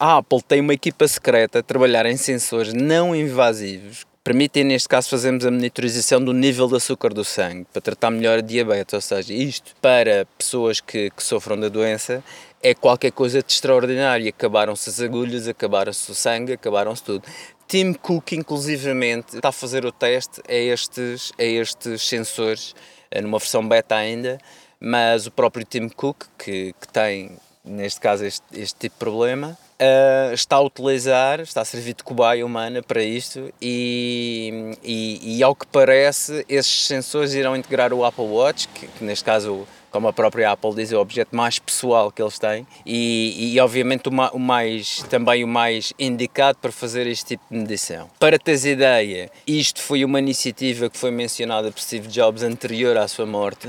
A Apple tem uma equipa secreta a trabalhar em sensores não invasivos permitem, neste caso, fazermos a monitorização do nível de açúcar do sangue para tratar melhor a diabetes, ou seja, isto para pessoas que, que sofram da doença é qualquer coisa de extraordinário. Acabaram-se as agulhas, acabaram-se o sangue, acabaram-se tudo. Tim Cook, inclusivamente, está a fazer o teste a estes, a estes sensores, eh, numa versão beta ainda, mas o próprio Tim Cook, que, que tem, neste caso, este, este tipo de problema, eh, está a utilizar, está a servir de cobaia humana para isto e, e, e, ao que parece, esses sensores irão integrar o Apple Watch, que, que neste caso como a própria Apple diz, é o objeto mais pessoal que eles têm e, e obviamente o, ma, o, mais, também o mais indicado para fazer este tipo de medição. Para teres ideia, isto foi uma iniciativa que foi mencionada por Steve Jobs anterior à sua morte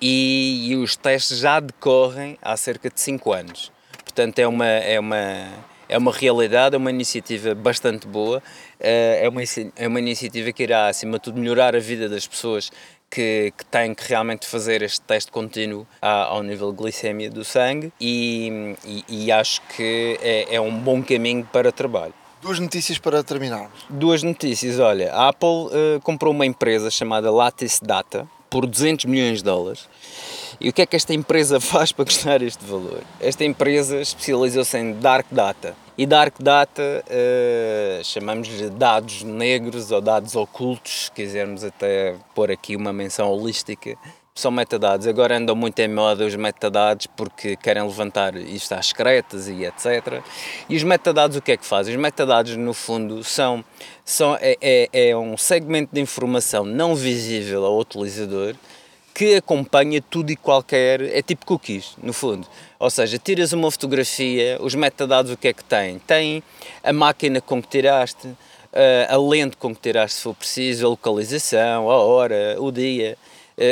e, e os testes já decorrem há cerca de 5 anos. Portanto, é uma, é uma, é uma realidade, é uma iniciativa bastante boa, é uma, é uma iniciativa que irá, acima de tudo, melhorar a vida das pessoas que, que têm que realmente fazer este teste contínuo ao nível de glicemia do sangue e, e, e acho que é, é, um bom caminho para trabalho. Duas notícias para terminarmos. Duas notícias, olha, a Apple uh, comprou uma empresa chamada Lattice Data por 200 milhões de dólares. E o que é que esta empresa faz para custar este valor? Esta empresa especializou-se em Dark Data. E Dark Data uh, chamamos-lhe dados negros ou dados ocultos, se quisermos até pôr aqui uma menção holística. São metadados. Agora andam muito em moda os metadados porque querem levantar isto às secretas e etc. E os metadados o que é que fazem? Os metadados, no fundo, são, são é, é, é um segmento de informação não visível ao utilizador que acompanha tudo e qualquer, é tipo cookies, no fundo. Ou seja, tiras uma fotografia, os metadados o que é que tem? Tem a máquina com que tiraste, a lente com que tiraste se for preciso, a localização, a hora, o dia.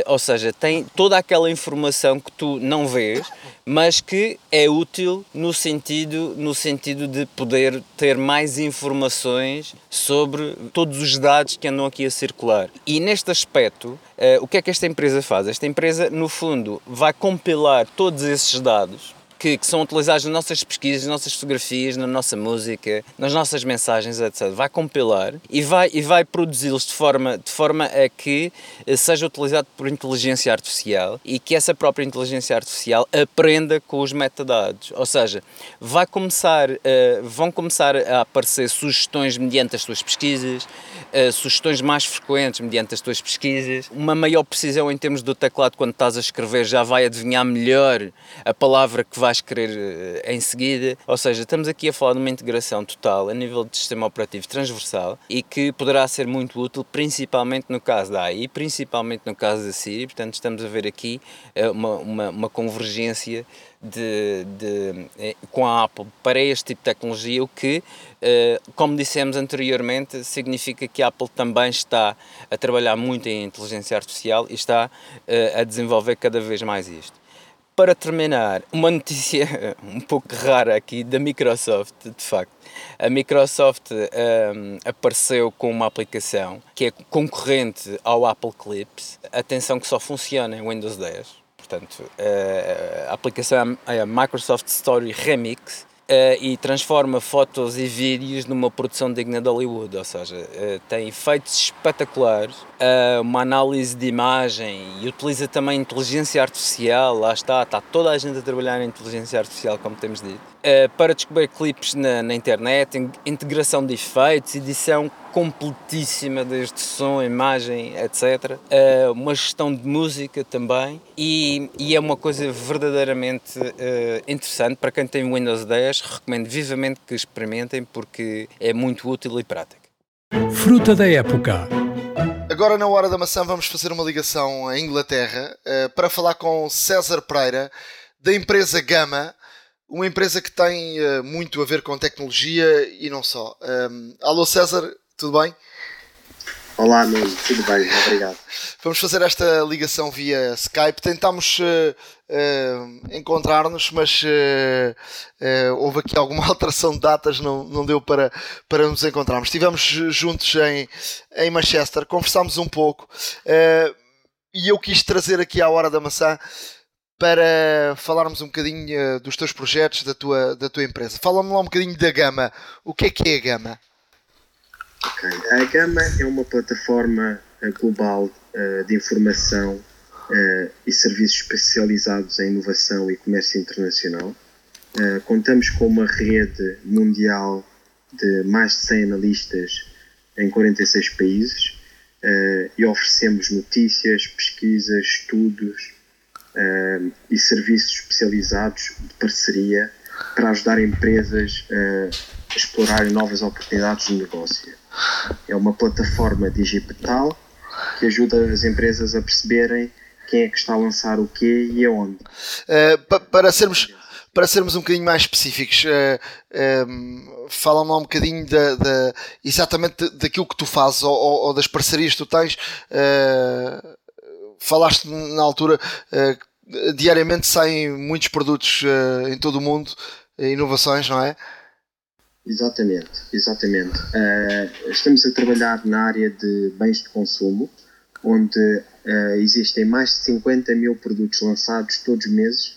Ou seja, tem toda aquela informação que tu não vês, mas que é útil no sentido, no sentido de poder ter mais informações sobre todos os dados que andam aqui a circular. E neste aspecto, Uh, o que é que esta empresa faz? Esta empresa, no fundo, vai compilar todos esses dados que, que, são utilizados nas nossas pesquisas, nas nossas fotografias, na nossa música, nas nossas mensagens, etc. Vai compilar e vai, e vai produzi-los de forma, de forma a que seja utilizado por inteligência artificial e que essa própria inteligência artificial aprenda com os metadados. Ou seja, vai começar, uh, vão começar a aparecer sugestões mediante as tuas pesquisas, uh, sugestões mais frequentes mediante as tuas pesquisas, uma maior precisão em termos do teclado quando estás a escrever já vai adivinhar melhor a palavra que vais querer uh, em seguida. Ou seja, estamos aqui a falar de uma integração total a nível de sistema operativo transversal e que poderá ser muito útil, principalmente no caso da AI, principalmente no caso da Siri. Portanto, estamos a ver aqui uh, uma, uma, uma convergência de, de, eh, com a Apple para este tipo de tecnologia, o que, eh, como dissemos anteriormente, significa que a Apple também está a trabalhar muito em inteligência artificial e está eh, a desenvolver cada vez mais isto. Para terminar, uma notícia um pouco rara aqui da Microsoft, de facto. A Microsoft um, apareceu com uma aplicação que é concorrente ao Apple Clips. Atenção que só funciona em Windows 10 portanto, a aplicação é a Microsoft Story Remix e transforma fotos e vídeos numa produção digna de Hollywood, ou seja, uh, tem efeitos espetaculares, uh, uma análise de imagem e utiliza também inteligência artificial, lá está, está toda a gente a trabalhar em inteligência artificial, como temos dito, para descobrir clipes na, na internet, integração de efeitos, edição completíssima desde som, imagem, etc. Uh, uma gestão de música também e, e é uma coisa verdadeiramente uh, interessante para quem tem Windows 10. Recomendo vivamente que experimentem porque é muito útil e prático. Fruta da época. Agora, na hora da maçã, vamos fazer uma ligação à Inglaterra uh, para falar com César Pereira, da empresa Gama, uma empresa que tem uh, muito a ver com tecnologia e não só. Um, alô, César, tudo bem? Olá, Nuno, tudo bem, obrigado. Vamos fazer esta ligação via Skype. Tentámos uh, uh, encontrar-nos, mas uh, houve aqui alguma alteração de datas, não, não deu para, para nos encontrarmos. Estivemos juntos em, em Manchester, conversámos um pouco e eu quis trazer aqui à Hora da Maçã para falarmos um bocadinho dos teus projetos, da tua, da tua empresa. Fala-me lá um bocadinho da Gama. O que é que é a Gama? A Gama é uma plataforma eh, global uh, de informação uh, e serviços especializados em inovação e comércio internacional. Contamos com uma rede mundial de mais de 100 analistas em 46 países e oferecemos notícias, pesquisas, estudos e serviços especializados de parceria para ajudar empresas a explorarem novas oportunidades de negócio. É uma plataforma digital que ajuda as empresas a perceberem quem é que está a lançar o quê e aonde. Uh, para sermos para sermos um bocadinho mais específicos, uh, eh, um, eh, fala-me um bocadinho da, exatamente daquilo que tu fazes ou, ou, das parcerias que tu tens. Uh, falaste na altura uh, diariamente saem muitos produtos em todo o mundo, inovações, não é? Exatamente, exatamente. Uh, estamos a trabalhar na área de bens de consumo, onde uh, existem mais de 50 mil produtos lançados todos os meses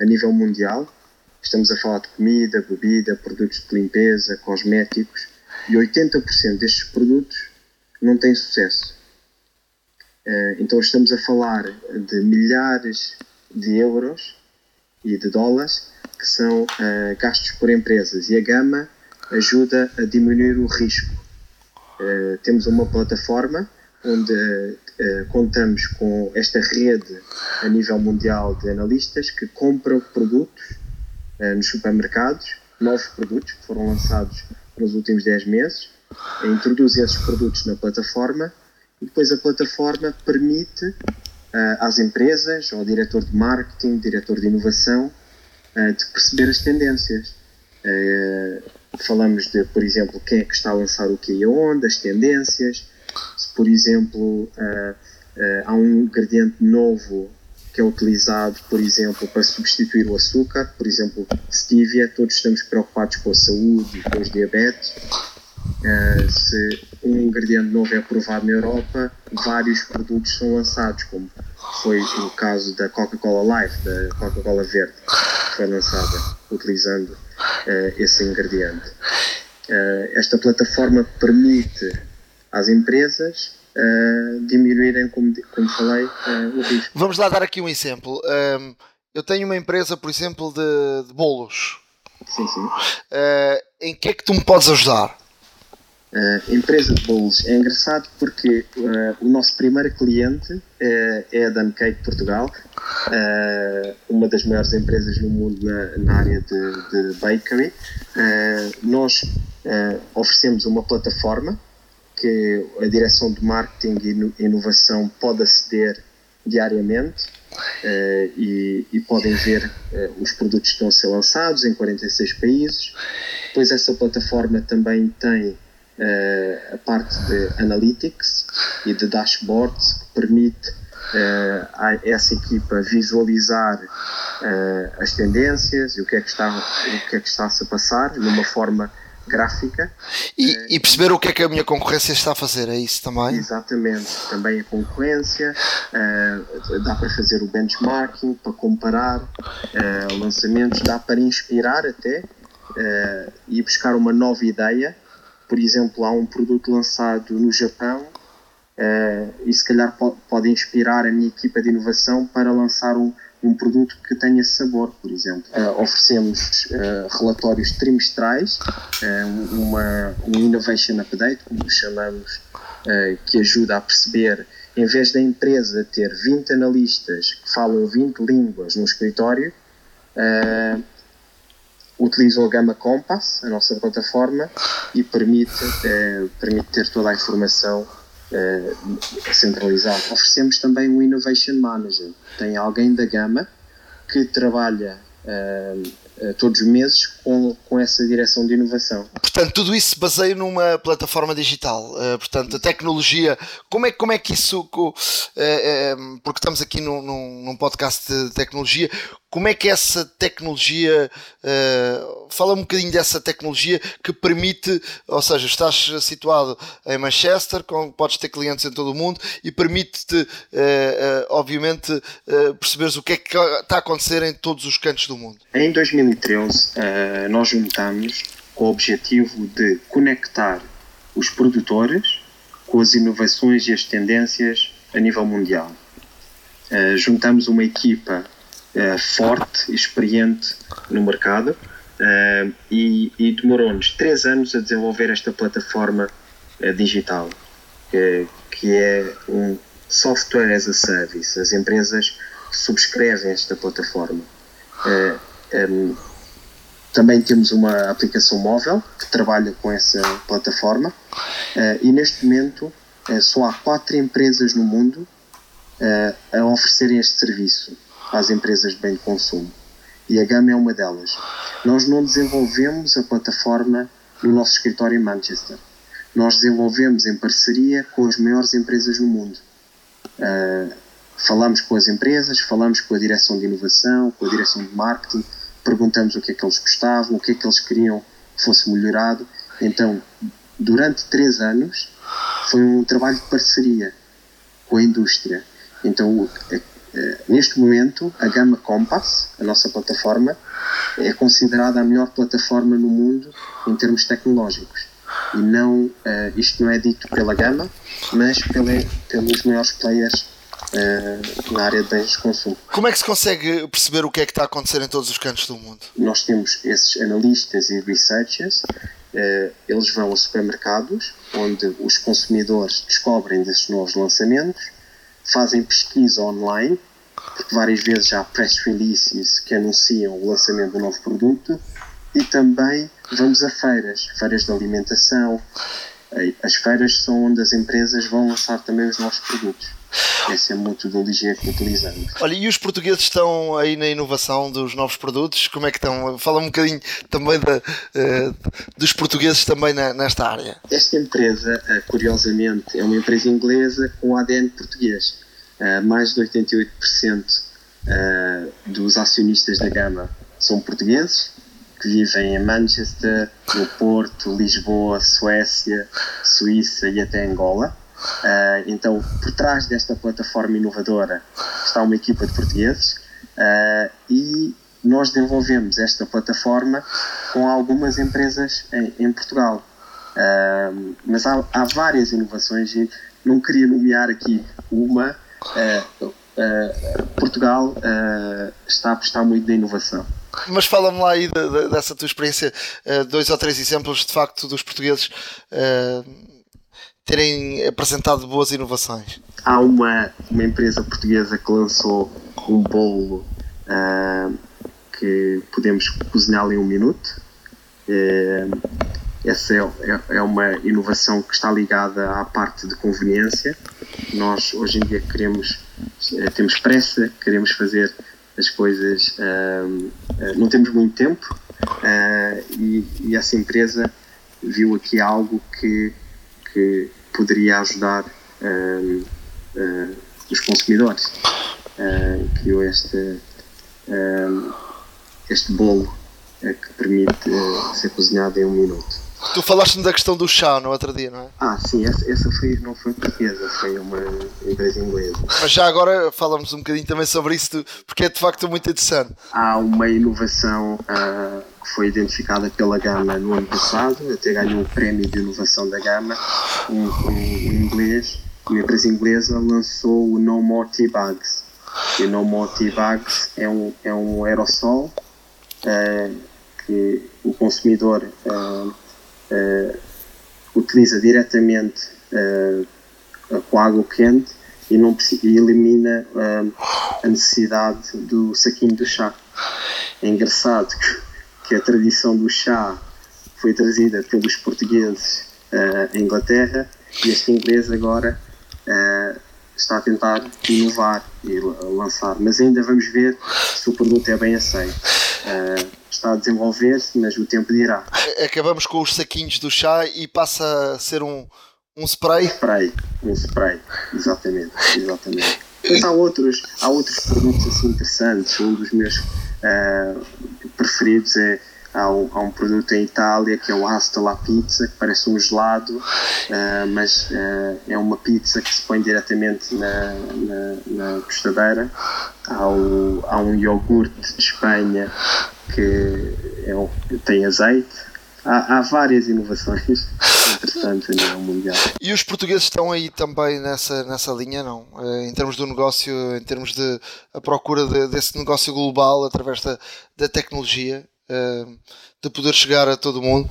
a nível mundial. Estamos a falar de comida, bebida, produtos de limpeza, cosméticos, e 80% destes produtos não têm sucesso. Uh, então estamos a falar de milhares de euros e de dólares que são gastos por empresas e a gama ajuda a diminuir o risco. Uh, temos uma plataforma onde uh, contamos com esta rede a nível mundial de analistas que compram produtos uh, nos supermercados, novos produtos que foram lançados nos últimos 10 meses, introduz esses produtos na plataforma e depois a plataforma permite às empresas, ao diretor de marketing, diretor de inovação, de perceber as tendências falamos de, por exemplo, quem é que está a lançar o que e aonde, as tendências, se, por exemplo, uh, uh, há um ingrediente novo que é utilizado, por exemplo, para substituir o açúcar, por exemplo, stevia, todos estamos preocupados com a saúde e com os diabetes. Uh, se um ingrediente novo é aprovado na Europa, vários produtos são lançados, como foi o caso da Coca-Cola Life, da Coca-Cola Verde, que foi lançada utilizando esse ingrediente. Uh, esta plataforma permite às empresas uh, diminuírem, como, como falei, o risco. Vamos lá dar aqui um exemplo. Um, eu tenho uma empresa, por exemplo, de, de bolos. Sim, sim. em que é que tu me podes ajudar? Uh, empresa de bolos é engraçado porque uh, o nosso primeiro cliente uh, é a Dan Cake Portugal, uma das maiores empresas no mundo na, na área de, de bakery. nós oferecemos uma plataforma que a direção de marketing e inovação pode aceder diariamente e, e, podem ver os produtos que estão a ser lançados em 46 países. Depois essa plataforma também tem uh, a parte de analytics e de dashboards que permite uh, a essa equipa visualizar uh, as tendências e o que é que está o que é que está -se a passar numa forma gráfica e, e, perceber o que é que a minha concorrência está a fazer, é isso também? Exatamente, também a concorrência, uh, dá para fazer o benchmarking, para comparar uh, lançamentos, dá para inspirar até uh, ir buscar uma nova ideia. Por exemplo, há um produto lançado no Japão uh, e se calhar pode, pode, inspirar a minha equipa de inovação para lançar um, um produto que tenha sabor, por exemplo. Uh, oferecemos relatórios trimestrais, uma, um Innovation Update, como chamamos, que ajuda a perceber em vez da empresa ter 20 analistas que falam 20 línguas no escritório, uh, utilizam a Gama Compass, a nossa plataforma, e permite, uh, permite ter toda a informação uh, centralizada. Oferecemos também um Innovation Manager. Tem alguém da Gama que trabalha uh, todos os meses com, com essa direção de inovação. Portanto, tudo isso se baseia numa plataforma digital. Uh, portanto, a tecnologia, como é, como é que isso. Uh, porque estamos aqui num, num, num podcast de tecnologia, como é que essa tecnologia, uh, fala um bocadinho dessa tecnologia que permite, ou seja, estás situado em Manchester, com, podes ter clientes em todo o mundo e permite-te, uh, uh, obviamente, perceberes o que é que está a acontecer em todos os cantos do mundo. Em 2013, nós juntamos com o objetivo de conectar os produtores com as inovações e as tendências a nível mundial. juntamos uma equipa uh, forte, experiente no mercado e, e demorou-nos três anos a desenvolver esta plataforma digital, que, que é um software as a service. As empresas subscrevem esta plataforma. Um, também temos uma aplicação móvel que trabalha com essa plataforma e neste momento só há quatro empresas no mundo a oferecerem este serviço às empresas de bem de consumo. E a Gama é uma delas. Nós não desenvolvemos a plataforma no nosso escritório em Manchester. Nós desenvolvemos em parceria com as maiores empresas no mundo. Uh, falamos com as empresas, falamos com a direção de inovação, com a direção de marketing, perguntamos o que é que eles gostavam, o que é que eles queriam que fosse melhorado. Então, durante três anos, foi um trabalho de parceria com a indústria. Então, eh, neste momento, a Gama Compass, a nossa plataforma, é considerada a melhor plataforma no mundo em termos tecnológicos. E não, uh, isto não é dito pela Gama, mas pela, pelos maiores players uh, na área de bens de consumo. Como é que se consegue perceber o que é que está a acontecer em todos os cantos do mundo? Nós temos esses analistas e researchers, uh, eles vão a supermercados, onde os consumidores descobrem desses novos lançamentos, fazem pesquisa online, porque várias vezes há press releases que anunciam o lançamento do novo produto, e também vamos a feiras, feiras de alimentação. As feiras são onde as empresas vão lançar também os novos produtos. Essa é a metodologia que utilizamos. Olha, e os portugueses estão aí na inovação dos novos produtos? Como é que estão? Fala um bocadinho também da, uh, dos portugueses também na, nesta área. Esta empresa, uh, curiosamente, é uma empresa inglesa com ADN português. Uh, mais de 88% dos acionistas da Gama são portugueses que vivem em Manchester, no Porto, Lisboa, Suécia, Suíça e até Angola. Uh, então, por trás desta plataforma inovadora está uma equipa de portugueses uh, e nós desenvolvemos esta plataforma com algumas empresas em, em Portugal. Uh, mas há, há, várias inovações e não queria nomear aqui uma. Portugal está a apostar muito na inovação. Mas fala-me lá aí de, de, dessa tua experiência, dois ou três exemplos de facto dos portugueses terem apresentado boas inovações? Há uma, uma empresa portuguesa que lançou um bolo uh, que podemos cozinhar em um minuto. Uh, essa é, é, é, uma inovação que está ligada à parte de conveniência. Nós hoje em dia queremos, uh, temos pressa, queremos fazer as coisas, não temos muito tempo e, e essa empresa viu aqui algo que que poderia ajudar uh, uh, os consumidores. Uh, criou este, este bolo que permite ser cozinhado em um minuto. Tu falaste-me da questão do chá no outro dia, não é? Ah, sim, essa, essa foi, não foi portuguesa, foi uma empresa inglesa. Mas já agora falamos um bocadinho também sobre isso, porque é de facto muito interessante. Há uma inovação que foi identificada pela Gama no ano passado, até ganhou o prémio de inovação da Gama, um, um, inglês, uma empresa inglesa lançou o No More Tea Bags. E o No More Tea Bags é um, é um aerossol uh, que o consumidor uh, uh, utiliza diretamente com água quente e, não, e elimina a necessidade do saquinho do chá. É engraçado que, que a tradição do chá foi trazida pelos portugueses uh, em Inglaterra e este inglês agora uh, está a tentar inovar e lançar. Mas ainda vamos ver se o produto é bem aceito. Uh, está a desenvolver-se, mas o tempo dirá. Acabamos com os saquinhos do chá e passa a ser um, um spray? Spray, um spray, exatamente, exatamente. Mas há outros, há outros produtos assim interessantes. Um dos meus preferidos é há um, há um, produto em Itália que é o Hasta la Pizza, que parece um gelado, uh, mas uh, é uma pizza que se põe diretamente na, na, na tostadeira. Há, o, há um iogurte de Espanha que é, tem azeite. Há, há várias inovações interessantes a nível mundial. E os portugueses estão aí também nessa, nessa linha, não? Eh, em termos do negócio, em termos de a procura de, desse negócio global através da, da tecnologia, eh, de poder chegar a todo mundo?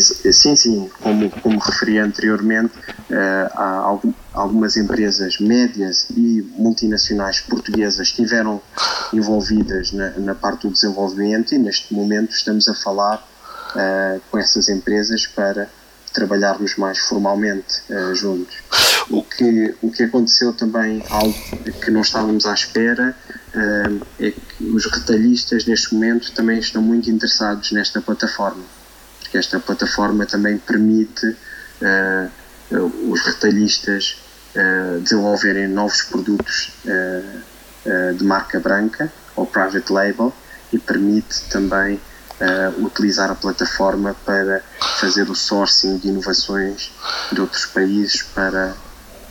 Sim, sim, como, como referi anteriormente, eh, há algumas empresas médias e multinacionais portuguesas que estiveram envolvidas na, na parte do desenvolvimento e neste momento estamos a falar uh, com essas empresas para trabalharmos mais formalmente uh, juntos. O que, o que aconteceu também, algo que não estávamos à espera, uh, é que os retalhistas neste momento também estão muito interessados nesta plataforma, porque esta plataforma também permite os retalhistas desenvolverem novos produtos de marca branca ou private label e permite também uh, utilizar a plataforma para fazer o sourcing de inovações de outros países para,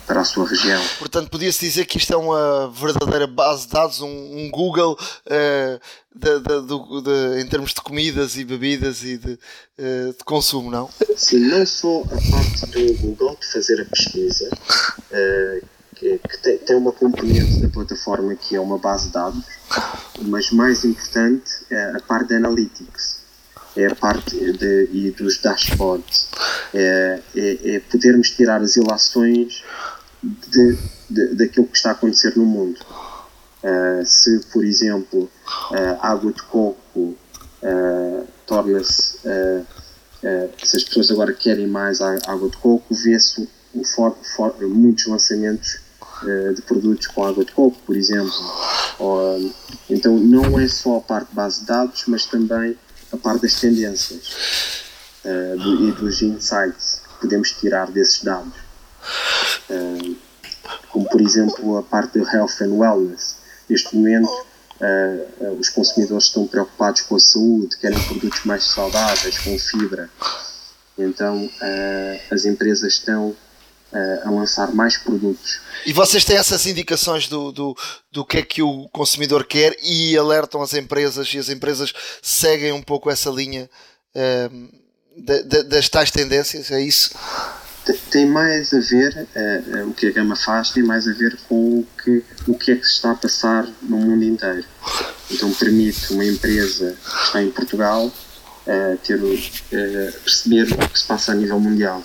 para a sua região. Portanto, podia-se dizer que isto é uma verdadeira base de dados, um, um Google uh, de, de, de, em termos de comidas e bebidas e de, uh, de, consumo, não? Sim, não só a parte do Google de fazer a pesquisa, uh, que, que tem, tem, uma componente da plataforma que é uma base de dados, mas mais importante é a parte de analytics, é a parte de, e dos dashboards, é, é, é podermos tirar as ilações de, de, daquilo que está a acontecer no mundo. Uh, se, por exemplo, uh, água de coco uh, torna-se. se as pessoas agora querem mais água de coco, vê-se muitos lançamentos eh, de produtos com água de coco, por exemplo. Então não é só a parte de base de dados, mas também a parte das tendências do, e dos insights que podemos tirar desses dados. Uh, como por exemplo a parte do health and wellness. Neste momento os consumidores estão preocupados com a saúde, querem produtos mais saudáveis, com fibra. Então as empresas estão a lançar mais produtos. E vocês têm essas indicações do, do, do que é que o consumidor quer e alertam as empresas e as empresas seguem um pouco essa linha um, de, de, das tais tendências, é isso? Tem mais a ver, uh, uh, o que a Gama faz tem mais a ver com o que, o que é que se está a passar no mundo inteiro. Então permite uma empresa que está em Portugal uh, ter, perceber o que se passa a nível mundial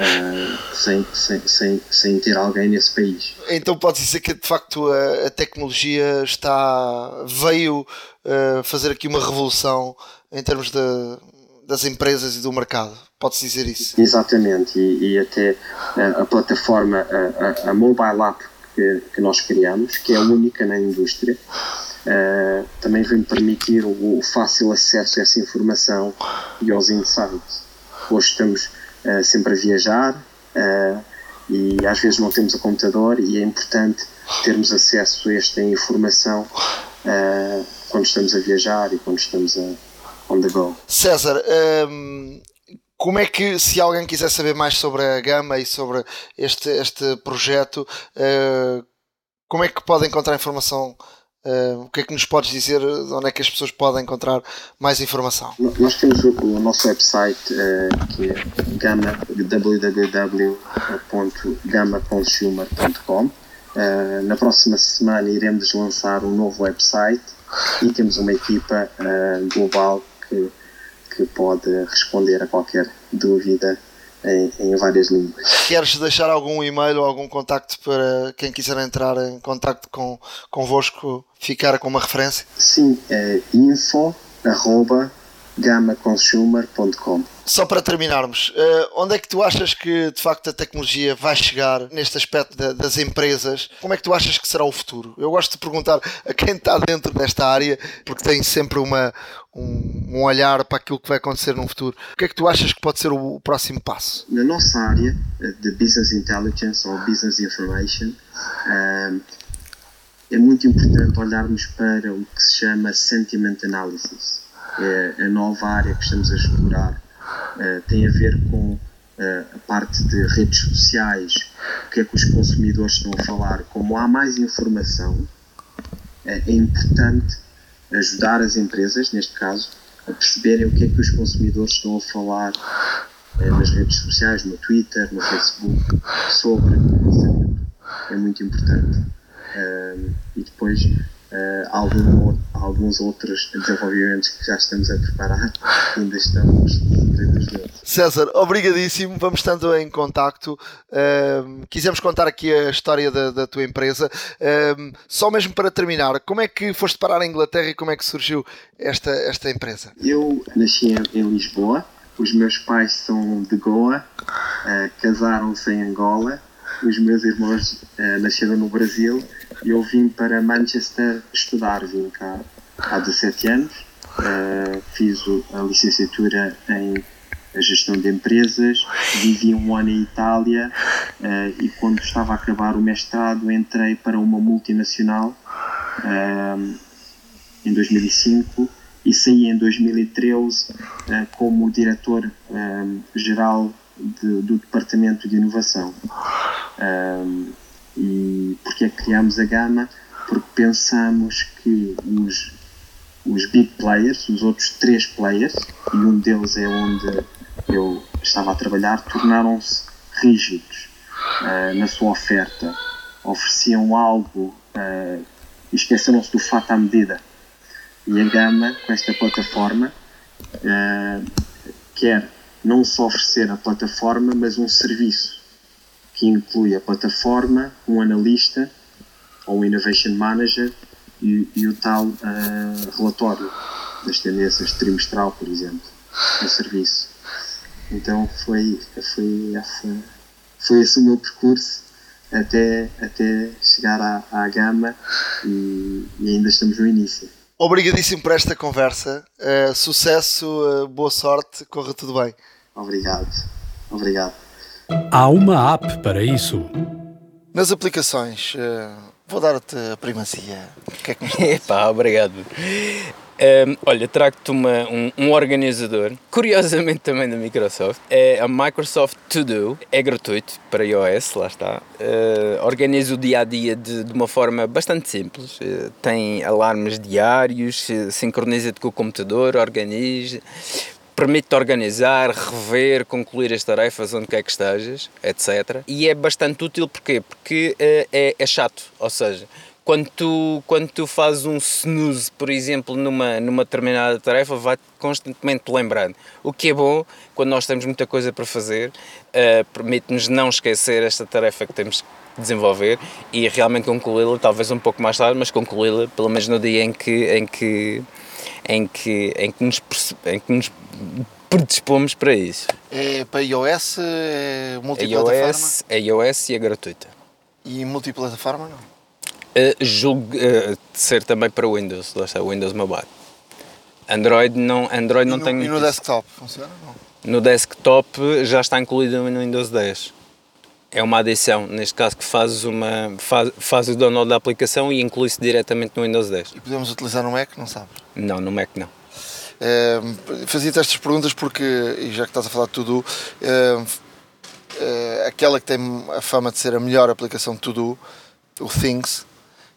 uh, sem, sem, sem, sem ter alguém nesse país. Então pode dizer que de facto a, a tecnologia está veio uh, fazer aqui uma revolução em termos de, das empresas e do mercado. Pode-se dizer isso? Exatamente, e, e até a, a plataforma, a, a, mobile app que, que, nós criamos, que é a única na indústria, uh, também vem permitir o, o, fácil acesso a essa informação e aos insights. Hoje estamos uh, sempre a viajar uh, e às vezes não temos o computador e é importante termos acesso a esta informação uh, quando estamos a viajar e quando estamos a, on the go. César, um, como é que, se alguém quiser saber mais sobre a Gama e sobre este, este projeto, como é que pode encontrar informação Uh, o que é que nos podes dizer? Onde é que as pessoas podem encontrar mais informação? Nós temos o, o nosso website uh, que é gama, www.gamaconsumer.com. Uh, na próxima semana iremos lançar um novo website e temos uma equipa global que, que pode responder a qualquer dúvida em, em, várias línguas. Queres deixar algum e-mail ou algum contacto para quem quiser entrar em contacto com, convosco, ficar com uma referência? Sim, é info arroba gamaconsumer.com. Só para terminarmos, uh, onde é que tu achas que de facto a tecnologia vai chegar neste aspecto das empresas? Como é que tu achas que será o futuro? Eu gosto de perguntar a quem está dentro desta área, porque tem sempre uma, um, olhar para aquilo que vai acontecer no futuro. O que é que tu achas que pode ser o, próximo passo? Na nossa área eh, de Business Intelligence ou Business Information, uh, é muito importante olharmos para o que se chama Sentiment Analysis a nova área que estamos a explorar é, tem a ver com é, a parte de redes sociais, o que é que os consumidores estão a falar. Como há mais informação, é importante ajudar as empresas, neste caso, a perceberem o que é que os consumidores estão a falar nas redes sociais, no Twitter, no Facebook, sobre o lançamento. É muito importante. e depois uh, algum, alguns outros desenvolvimentos que já estamos a preparar ainda estamos César, obrigadíssimo, vamos estando em contacto. Uh, quisemos contar aqui a história da, da tua empresa. Uh, só mesmo para terminar, como é que foste parar a Inglaterra e como é que surgiu esta, esta empresa? Eu nasci em Lisboa, os meus pais são de Goa, uh, casaram-se em Angola, os meus irmãos nasceram no Brasil eu vim para Manchester estudar, vim cá há 17 anos, uh, fiz a licenciatura em gestão de empresas, vivi um ano em Itália uh, e quando estava a acabar o mestrado entrei para uma multinacional uh, em 2005 e saí em 2013 como diretor geral de, do Departamento de Inovação. E porque é que criámos a gama? Porque pensamos que os, os big players, os outros três players, e um deles é onde eu estava a trabalhar, tornaram-se rígidos uh, na sua oferta. Ofereciam algo uh, e esqueceram-se do fato à medida. E a Gama, com esta plataforma, uh, quer não só oferecer a plataforma, mas um serviço que inclui a plataforma, um analista ou um innovation manager e, e o tal uh, relatório das tendências trimestral, por exemplo, no serviço. Então foi, foi, essa, foi esse o meu percurso até, até chegar à, à gama e, e ainda estamos no início. Obrigadíssimo por esta conversa. Uh, sucesso, uh, boa sorte, corra tudo bem. Obrigado. Obrigado. Há uma app para isso. Nas aplicações, uh, vou dar-te a primazia. O que é que me Epá, obrigado. Um, olha, trago-te um, um, organizador, curiosamente também da Microsoft, é a Microsoft To Do, é gratuito para iOS, lá está. Uh, organiza o dia a dia de, de uma forma bastante simples, uh, tem alarmes diários, sincroniza-te com o computador, organiza, permite-te organizar, rever, concluir as tarefas onde quer que estejas, etc. E é bastante útil porquê? porque uh, é, é, chato, ou seja, quando tu, quando tu fazes um snooze, por exemplo, numa, numa determinada tarefa, vai-te constantemente lembrando. O que é bom, quando nós temos muita coisa para fazer, uh, permite-nos não esquecer esta tarefa que temos que desenvolver e realmente concluí-la, talvez um pouco mais tarde, mas concluí-la pelo menos no dia em que, em que em que, em que, nos, em que nos predispomos para isso. É para iOS, é multiplataforma? iOS, é iOS e é gratuita. E multiplataforma não? Uh, julgo uh, ser também para Windows, lá está, Windows Mobile. Android não, Android e não no, tem. E no desktop funciona? Não? No desktop já está incluído no Windows 10 é uma adição, neste caso que fazes, uma, faz, faz o download da aplicação e inclui-se diretamente no Windows 10. E podemos utilizar no Mac, não sabes? Não, no Mac não. É, Fazia-te estas perguntas porque, e já que estás a falar de tudo, é, é, aquela que tem a fama de ser a melhor aplicação de tudo, o Things,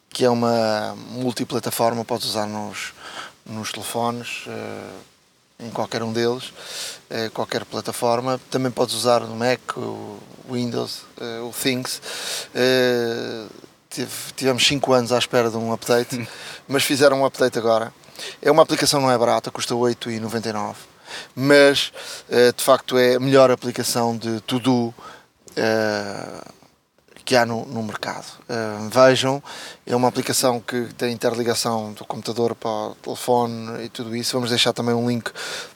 que é uma multiplataforma, podes usar nos, nos telefones, em qualquer um deles, qualquer plataforma. Também podes usar no Mac, Windows, o Things. Tivemos 5 anos à espera de um update, mas fizeram um update agora. É uma aplicação não é barata, custa 8,99 mas de facto é a melhor aplicação de to-do que há no, no mercado. Uh, vejam, é uma aplicação que tem interligação do computador para o telefone e tudo isso. Vamos deixar também um link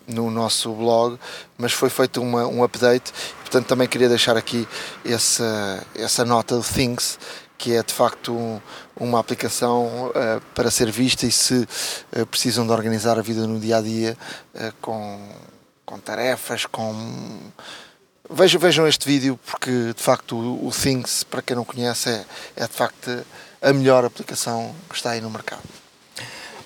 no nosso blog, mas foi feito uma, um update, portanto também queria deixar aqui essa, essa nota do Things, que é de facto um, uma aplicação uh, para ser vista e se uh, precisam de organizar a vida no dia a dia com, com tarefas, com Vejam, vejam este vídeo porque de facto o, o Things, para quem não conhece, é, é de facto a melhor aplicação que está aí no mercado.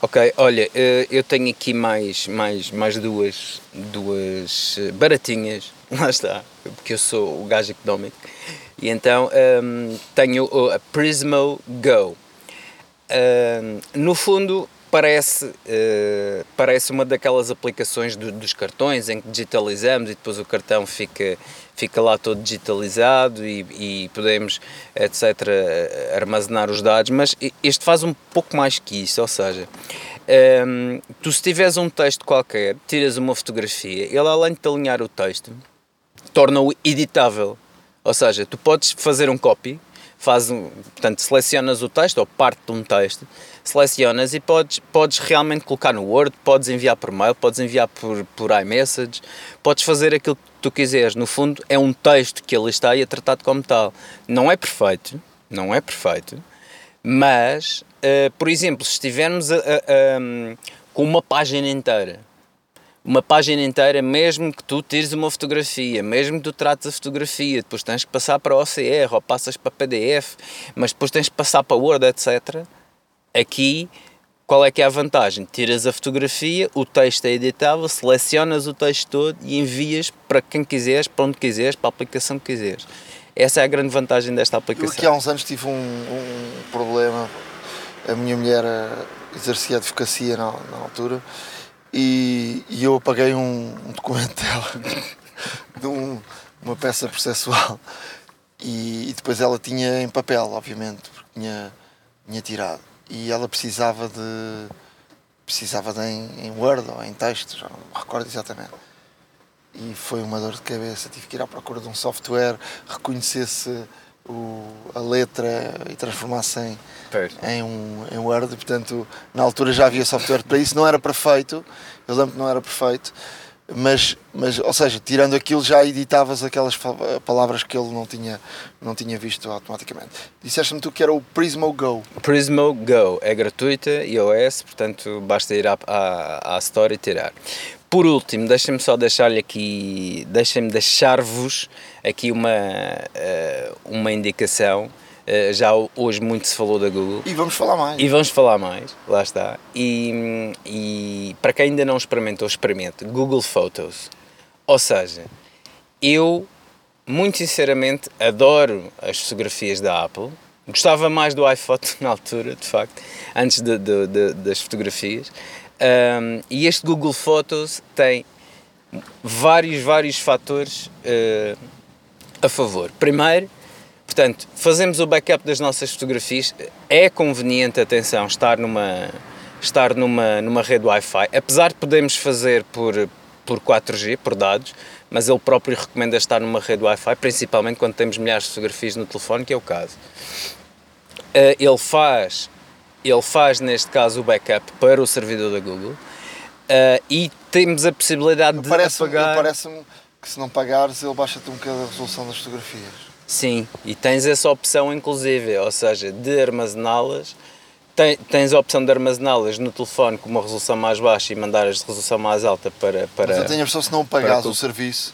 Ok, olha, eh, eu tenho aqui mais, mais, mais duas, duas eh, baratinhas, lá está, porque eu sou o gajo económico, e então um, ehm, tenho a Prismo Go. Um, ehm, no fundo, parece, uh, parece uma daquelas aplicações do, dos cartões em que digitalizamos e depois o cartão fica, fica lá todo digitalizado e, e podemos, etc., armazenar os dados, mas este faz um pouco mais que isso, ou seja, um, ehm, tu se tiveres um texto qualquer, tiras uma fotografia, ele além de alinhar o texto, torna-o editável, ou seja, tu podes fazer um copy, faz um, portanto, selecionas o texto ou parte de um texto, selecionas e podes, podes realmente colocar no Word, podes enviar por mail, podes enviar por, por iMessage, podes fazer aquilo que tu quiseres. No fundo, é um texto que ali está e é tratado como tal. Não é perfeito, não é perfeito, mas, uh, por exemplo, se estivermos a, a, a, com uma página inteira, uma página inteira, mesmo que tu tires uma fotografia, mesmo que tu trates a fotografia, depois tens que passar para OCR ou passas para PDF, mas depois tens que passar para Word, etc Aqui, qual é que é a vantagem? Tiras a fotografia, o texto é editável, selecionas o texto todo e envias para quem quiseres, para onde quiseres, para a aplicação que quiseres. Essa é a grande vantagem desta aplicação. Eu aqui há uns anos tive um, um problema. A minha mulher eh, exercia advocacia na, na altura e, e, eu apaguei um, um documento dela de um, uma peça processual e, e, depois ela tinha em papel, obviamente, porque tinha, tinha tirado e ela precisava de precisava de em, em Word ou em texto, já não me recordo exatamente. E foi uma dor de cabeça, tive que ir à procura de um software, reconhecesse o, a letra e transformasse em, em, um, em Word, portanto na altura já havia software para isso, não era perfeito, eu lembro que não era perfeito, mas, mas ou seja, tirando aquilo já editavas aquelas palavras que ele não tinha, não tinha visto automaticamente. Disseste-me tu que era o Prismo Go. Prismo Go é gratuita, iOS, portanto basta ir à, à, à Store e tirar. Por último, deixem-me só deixar-lhe aqui, deixem-me deixar-vos aqui uma, eh, uma indicação já hoje muito se falou da Google. E vamos falar mais. E vamos falar mais, lá está. E, e para quem ainda não experimentou, experimente Google Photos. Ou seja, eu, muito sinceramente, adoro as fotografias da Apple. Gostava mais do iPhoto na altura, de facto, antes de, de, de, das fotografias. Um, e este Google Photos tem vários, vários fatores uh, a favor. Primeiro, Portanto, fazemos o backup das nossas fotografias. É conveniente, atenção, estar numa, estar numa, numa rede Wi-Fi, apesar de podermos fazer por, por 4G, por dados, mas ele próprio recomenda estar numa rede Wi-Fi, principalmente quando temos milhares de fotografias no telefone, que é o caso. Uh, ele faz, ele faz neste caso o backup para o servidor da Google uh, e temos a possibilidade de parece apagar... Parece-me que se não pagares ele baixa-te um bocado a resolução das fotografias. Sim, e tens essa opção inclusive, ou seja, de armazená-las. Tens a opção de armazená-las no telefone com uma resolução mais baixa e mandar as de resolução mais alta para. para Mas eu tenho a impressão se não pagares o serviço,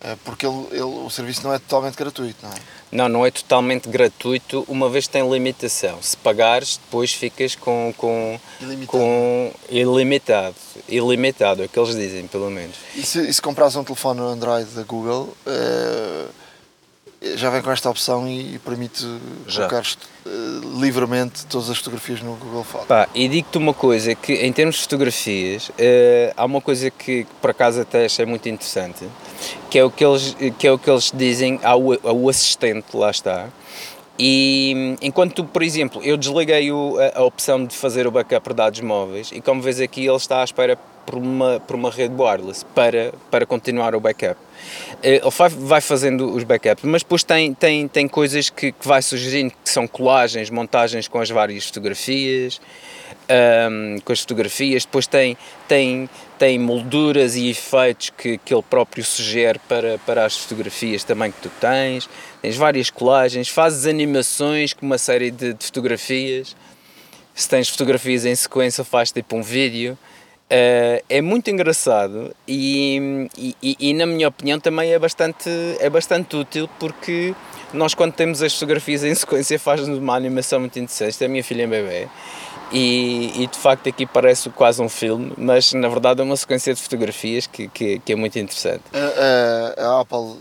eh, porque ele, ele, o serviço não é totalmente gratuito, não é? Não, não é totalmente gratuito, uma vez que tem limitação. Se pagares, depois ficas com. com ilimitado. Com ilimitado. Ilimitado, é o que eles dizem, pelo menos. E se, e se comprares um telefone Android da Google. Uh já vem com esta opção e, permite colocar uh, livremente todas as fotografias no Google Fotos. Pá, e digo-te uma coisa, que em termos de fotografias, uh, há uma coisa que, que, por acaso até achei muito interessante, que é o que eles, que é o que eles dizem ao, ao assistente, lá está, e enquanto, por exemplo, eu desliguei o, a, a, opção de fazer o backup de dados móveis e como vês aqui ele está à espera por uma, por uma rede wireless para, para continuar o backup. Eh, ele vai, vai fazendo os backups, mas depois tem, tem, tem coisas que, que vai sugerindo que são colagens, montagens com as várias fotografias, um, com as fotografias, depois tem, tem, tem molduras e efeitos que, que ele próprio sugere para, para as fotografias também que tu tens, tens várias colagens, fazes animações com uma série de, de fotografias, se tens fotografias em sequência faz tipo um vídeo, Uh, é muito engraçado e, e, e, na minha opinião também é bastante, é bastante útil porque nós quando temos as fotografias em sequência faz-nos uma animação muito interessante. Esta é a minha filha em bebê e, e, de facto aqui parece quase um filme, mas na verdade é uma sequência de fotografias que, que, que é muito interessante. A, a, a, Apple,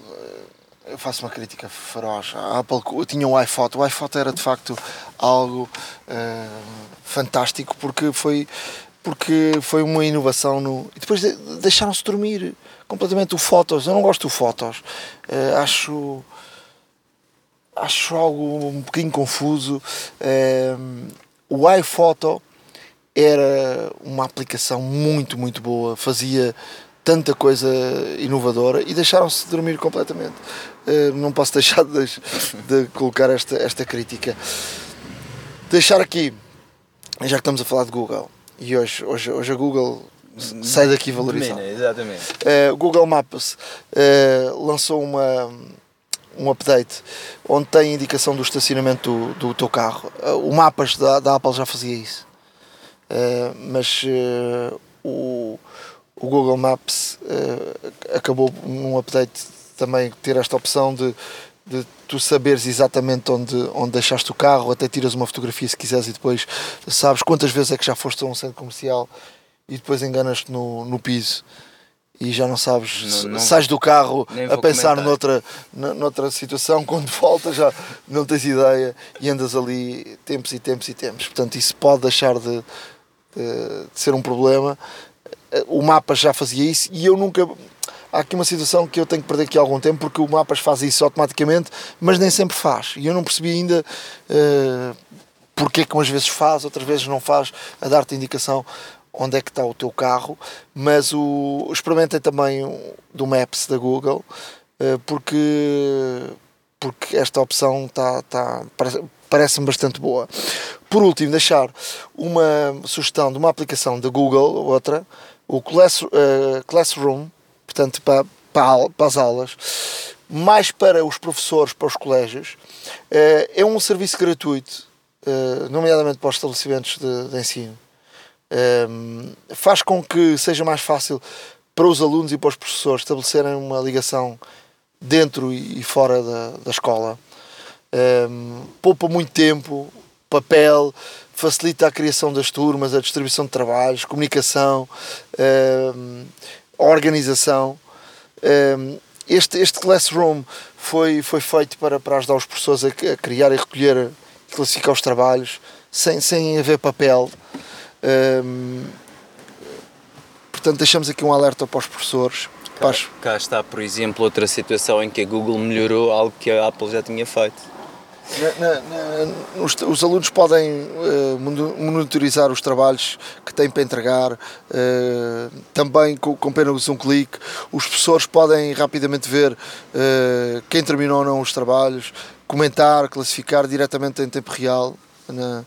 eu faço uma crítica feroz. A Apple tinha um iPhoto, o iPhoto era de facto algo uh, fantástico porque foi, porque foi uma inovação no. E depois deixaram-se dormir completamente o Fotos. Eu não gosto do Fotos, uh, acho. Acho algo um bocadinho confuso. Uh, o iPhoto era uma aplicação muito, muito boa, fazia tanta coisa inovadora e deixaram-se dormir completamente. Uh, não posso deixar de, de, colocar esta, esta crítica. Deixar aqui, já que estamos a falar de Google, e hoje, hoje, hoje a Google sai daqui valorizada. Exatamente. Uh, Google Maps uh, lançou uma um update onde tem indicação do estacionamento do, do teu carro. Uh, o Mapas da, da Apple já fazia isso, uh, mas o, o Google Maps acabou num update também ter esta opção de, de tu saberes exatamente onde, onde deixaste o carro, até tiras uma fotografia se quiseres e depois sabes quantas vezes é que já foste a um centro comercial e depois enganas-te no, no piso e já não sabes, não, não, sais do carro a pensar noutra, noutra situação, quando voltas já não tens ideia e andas ali tempos e tempos e tempos. Portanto, isso pode deixar de, de, de ser um problema. O Mapas já fazia isso e eu nunca. Há aqui uma situação que eu tenho que perder aqui algum tempo porque o Mapas faz isso automaticamente, mas nem sempre faz. E eu não percebi ainda uh, porque é que umas vezes faz, outras vezes não faz, a dar-te indicação onde é que está o teu carro, mas o, experimentem também do Maps da Google, eh, porque, porque esta opção está, está, parece-me bastante boa. Por último, deixar uma sugestão de uma aplicação da Google, outra, o uh, Classroom, portanto, para, para, para, as aulas, mais para os professores, para os colégios. Uh, é um serviço gratuito, uh, nomeadamente para os estabelecimentos de, de ensino um, faz com que seja mais fácil para os alunos e para os professores estabelecerem uma ligação dentro e fora da, da escola. Poupa muito tempo, papel, facilita a criação das turmas, a distribuição de trabalhos, comunicação, organização. Um, este, este Classroom foi, foi feito para, para ajudar os professores a, a criar e recolher e classificar os trabalhos sem, sem haver papel portanto, deixamos aqui um alerta para os professores. Cá, cá, está, por exemplo, outra situação em que a Google melhorou algo que a Apple já tinha feito. Na, na, na, os, os, alunos podem uh, monitorizar os trabalhos que têm para entregar, uh, também com, com apenas um clique. Os professores podem rapidamente ver uh, quem terminou ou não os trabalhos, comentar, classificar diretamente em tempo real. Na,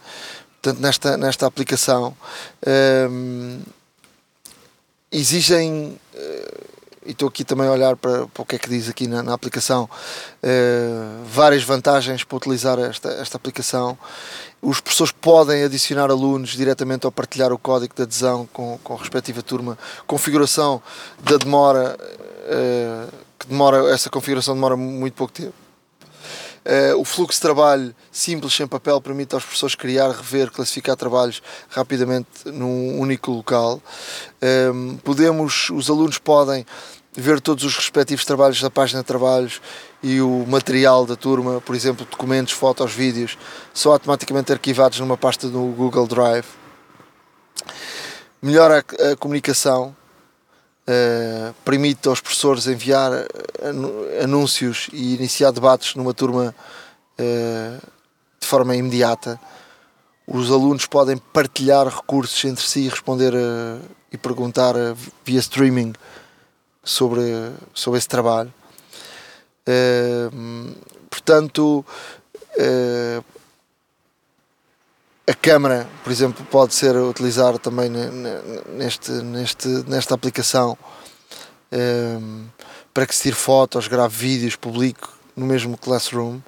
portanto, nesta, nesta aplicação, um, exigem, e estou aqui também a olhar para, para o que é que diz aqui na, na aplicação, uh, várias vantagens para utilizar esta, esta aplicação. Os professores podem adicionar alunos diretamente ao partilhar o código de adesão com, com a respectiva turma, configuração da demora, uh, que demora, essa configuração demora muito pouco tempo Uh, o fluxo de trabalho simples, sem papel, permite aos professores criar, rever, classificar trabalhos rapidamente num único local. Podemos, os alunos podem ver todos os respectivos trabalhos da página de trabalhos e o material da turma, por exemplo, documentos, fotos, vídeos, são automaticamente arquivados numa pasta do Google Drive. Melhora a, a comunicação, uh, permite aos professores enviar anúncios e iniciar debates numa turma uh, de forma imediata. Os alunos podem partilhar recursos entre si e responder e perguntar via streaming sobre, sobre esse trabalho. Uh, portanto, uh, a câmara, por exemplo, pode ser utilizada também neste, neste, nesta aplicação para que se tire fotos, grave vídeos, publique no mesmo Classroom.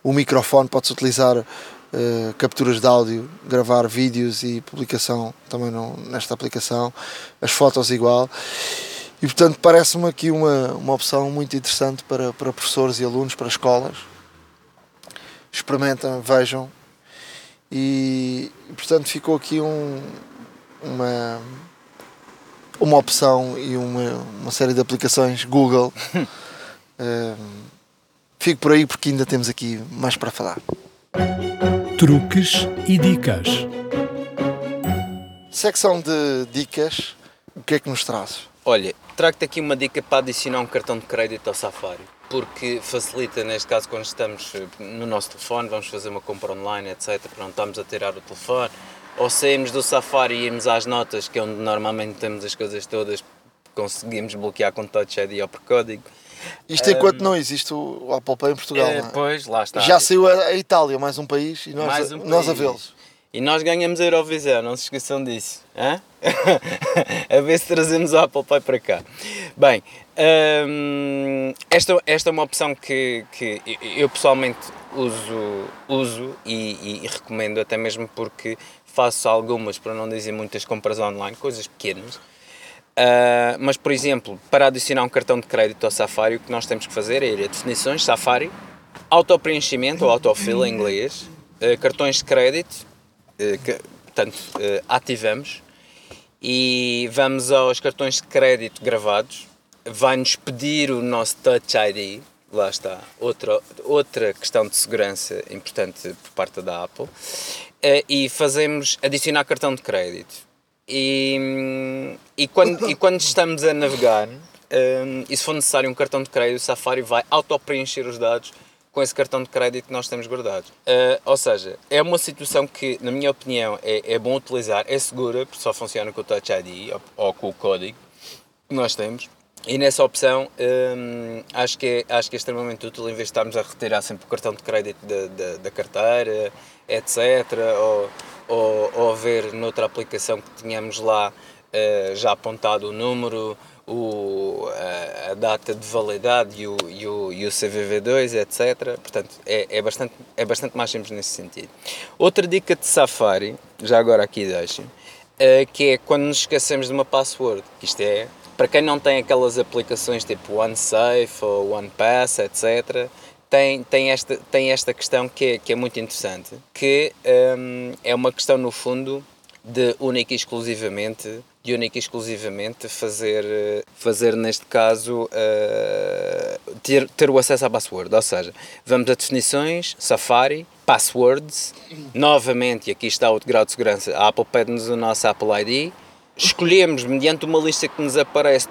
O microfone pode-se utilizar Uh, capturas de áudio, gravar vídeos e publicação também no, nesta aplicação, as fotos igual. E portanto parece-me aqui uma, uma opção muito interessante para, para professores e alunos, para escolas. Experimentem, vejam. E, portanto ficou aqui um, uma, uma opção e uma, uma série de aplicações Google. um, fico por aí porque ainda temos aqui mais para falar. Truques e dicas. Secção de dicas, o que é que nos traz? Olha, trago-te aqui uma dica para adicionar um cartão de crédito ao Safari, porque facilita, neste caso, quando estamos eh, no nosso telefone, vamos fazer uma compra online, etc. Não estamos a tirar o telefone, ou saímos do Safari e irmos às notas, que é onde normalmente temos as coisas todas, conseguimos bloquear com Touch ID ou por código. Isto enquanto um, não existe o Apple Pay em Portugal. É, é? Pois, lá está. Já saiu a Itália, mais um país, e nós, mais um nós país. a vê-los. E nós ganhamos a Eurovisão, não se esqueçam disso. A ver se trazemos o Apple Pay para cá. Bem, hum, esta, esta é uma opção que, que eu pessoalmente uso, uso e, e, recomendo, até mesmo porque faço algumas, para não dizer muitas compras online, coisas pequenas. Uh, mas, por exemplo, para adicionar um cartão de crédito ao Safari, o que nós temos que fazer é ir a definições, Safari, auto-preenchimento ou autofill em inglês, uh, cartões de crédito, que, portanto, ativamos e vamos aos cartões de crédito gravados, vai-nos pedir o nosso Touch ID, lá está, outra, outra questão de segurança importante por parte da Apple, eh, e fazemos adicionar cartão de crédito. E, e, quando, e quando estamos a navegar, e se for necessário um cartão de crédito, o Safari vai auto-preencher os dados com esse cartão de crédito que nós temos guardado. Uh, ou seja, é uma situação que, na minha opinião, é, é bom utilizar, é segura, porque só funciona com o Touch ID ou, ou com o código que nós temos. E nessa opção um, acho, que é, acho que é extremamente útil em vez de estarmos a retirar sempre o cartão de crédito da, da, da carteira, etc. Ou, ou, ou ver noutra aplicação que tínhamos lá uh, já apontado o número, o, a, a, data de validade e o, e o, e o CVV2, etc. Portanto, é, é, bastante, é bastante mais simples nesse sentido. Outra dica de Safari, já agora aqui deixo, uh, que é quando nos esquecemos de uma password, que isto é, para quem não tem aquelas aplicações tipo OneSafe ou OnePass, etc., tem, tem, esta, tem esta questão que é, que é muito interessante, que um, é uma questão, no fundo, de única e exclusivamente de única e exclusivamente fazer, fazer neste caso, uh, ter, ter o acesso à password. Ou seja, vamos a definições, Safari, passwords, novamente, e aqui está o grau de segurança, a Apple pede-nos o nosso Apple ID, escolhemos mediante uma lista que nos aparece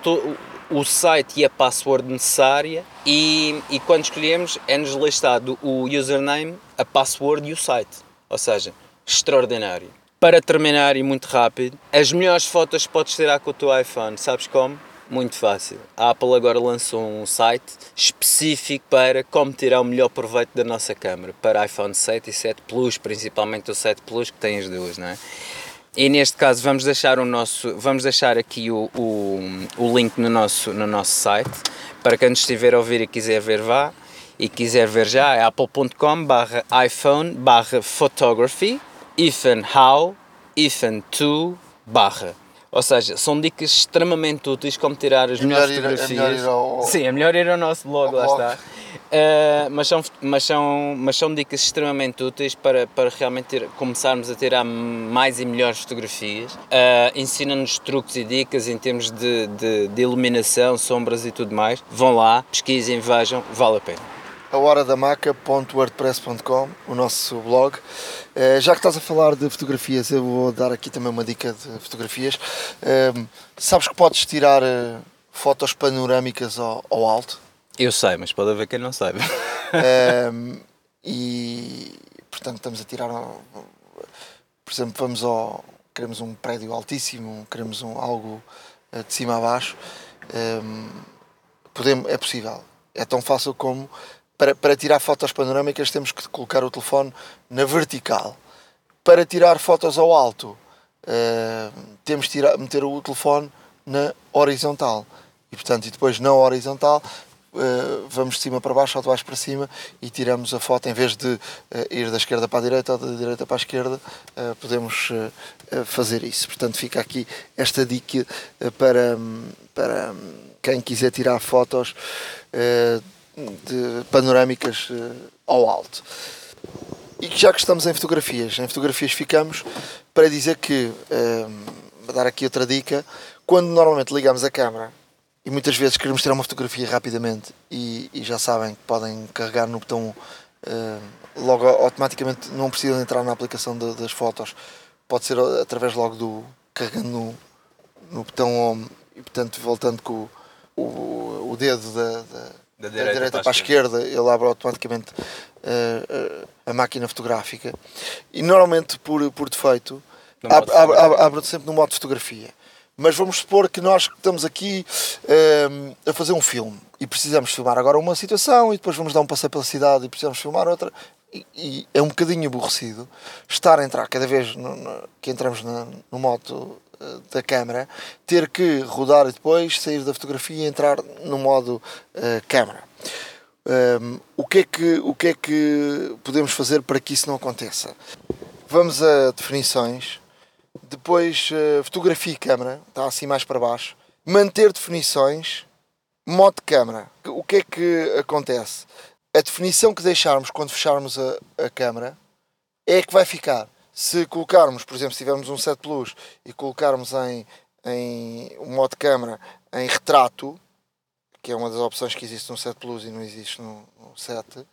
o site e a password necessária e, e quando escolhemos é-nos listado o username, a password e o site. Ou seja, extraordinário. Para terminar e muito rápido, as melhores fotos podes tirar com o teu iPhone, sabes como? Muito fácil. A Apple agora lançou um site específico para como tirar o melhor proveito da nossa câmera, para iPhone 7 e 7 Plus, principalmente o 7 Plus que tem as duas, não é? E neste caso vamos deixar o nosso, vamos deixar aqui o, o, o link no nosso, no nosso site para quem estiver a ouvir e quiser ver vá e quiser ver já é apple.com barra iPhone barra photography ifan how, ifan to, barra. Ou seja, são dicas extremamente úteis como tirar as é melhores fotografias. É melhor ir ao, Sim, é melhor ir ao nosso blog, lá blog. está. Uh, mas, são, mas, são, mas são dicas extremamente úteis para, para realmente ter, começarmos a tirar mais e melhores fotografias. Uh, Ensina-nos truques e dicas em termos de, de, de, iluminação, sombras e tudo mais. Vão lá, pesquisem, vejam, vale a pena. A horadamaca.wordpress.com, o nosso blog. Uh, já que estás a falar de fotografias, eu vou dar aqui também uma dica de fotografias. sabes que podes tirar fotos panorâmicas ao, ao alto? Eu sei, mas pode haver quem não saiba. e portanto estamos a tirar, por exemplo, vamos ao. queremos um prédio altíssimo, queremos um, algo eh, de cima a baixo. Podemos, é possível. É tão fácil como para, para tirar fotos panorâmicas temos que colocar o telefone na vertical. Para tirar fotos ao alto, uh, temos que tirar, meter o telefone na horizontal. E portanto, e depois na horizontal Uh, vamos de cima para baixo ou de baixo para cima e tiramos a foto em vez de uh, ir da esquerda para a direita ou da direita para a esquerda uh, podemos fazer isso portanto fica aqui esta dica para, para quem quiser tirar fotos de panorâmicas ao alto. E já que estamos em fotografias em fotografias ficamos para dizer que vou dar aqui outra dica quando normalmente ligamos a câmera e muitas vezes queremos tirar uma fotografia rapidamente e, e já sabem que podem carregar no botão uh, logo automaticamente, não precisam entrar na aplicação de, das fotos, pode ser através logo do carregando no, no botão home e portanto voltando com o, o, o dedo da, da, da, direita, direita para, para a esquerda, ele abre automaticamente uh, uh, a máquina fotográfica. E normalmente por, por defeito abre, abre, abre, abre sempre no modo de fotografia. Mas vamos supor que nós estamos aqui ehm, a fazer um filme e precisamos filmar agora uma situação e depois vamos dar um passeio pela cidade e precisamos filmar outra. E, e é um bocadinho aborrecido estar a entrar cada vez no, no, que entramos no, no modo uh, da câmera, ter que rodar e depois sair da fotografia e entrar no modo uh, câmera. Um, ehm, o, que é que, o que é que podemos fazer para que isso não aconteça? Vamos a definições depois, uh, fotografia e câmera, está assim mais para baixo. Manter definições, modo câmera. O que é que acontece? A definição que deixarmos quando fecharmos a, a câmera é que vai ficar. Se colocarmos, por exemplo, se tivermos um 7 Plus e colocarmos em, em um modo de câmera em retrato, que é uma das opções que existe no 7 Plus e não existe no, no 7,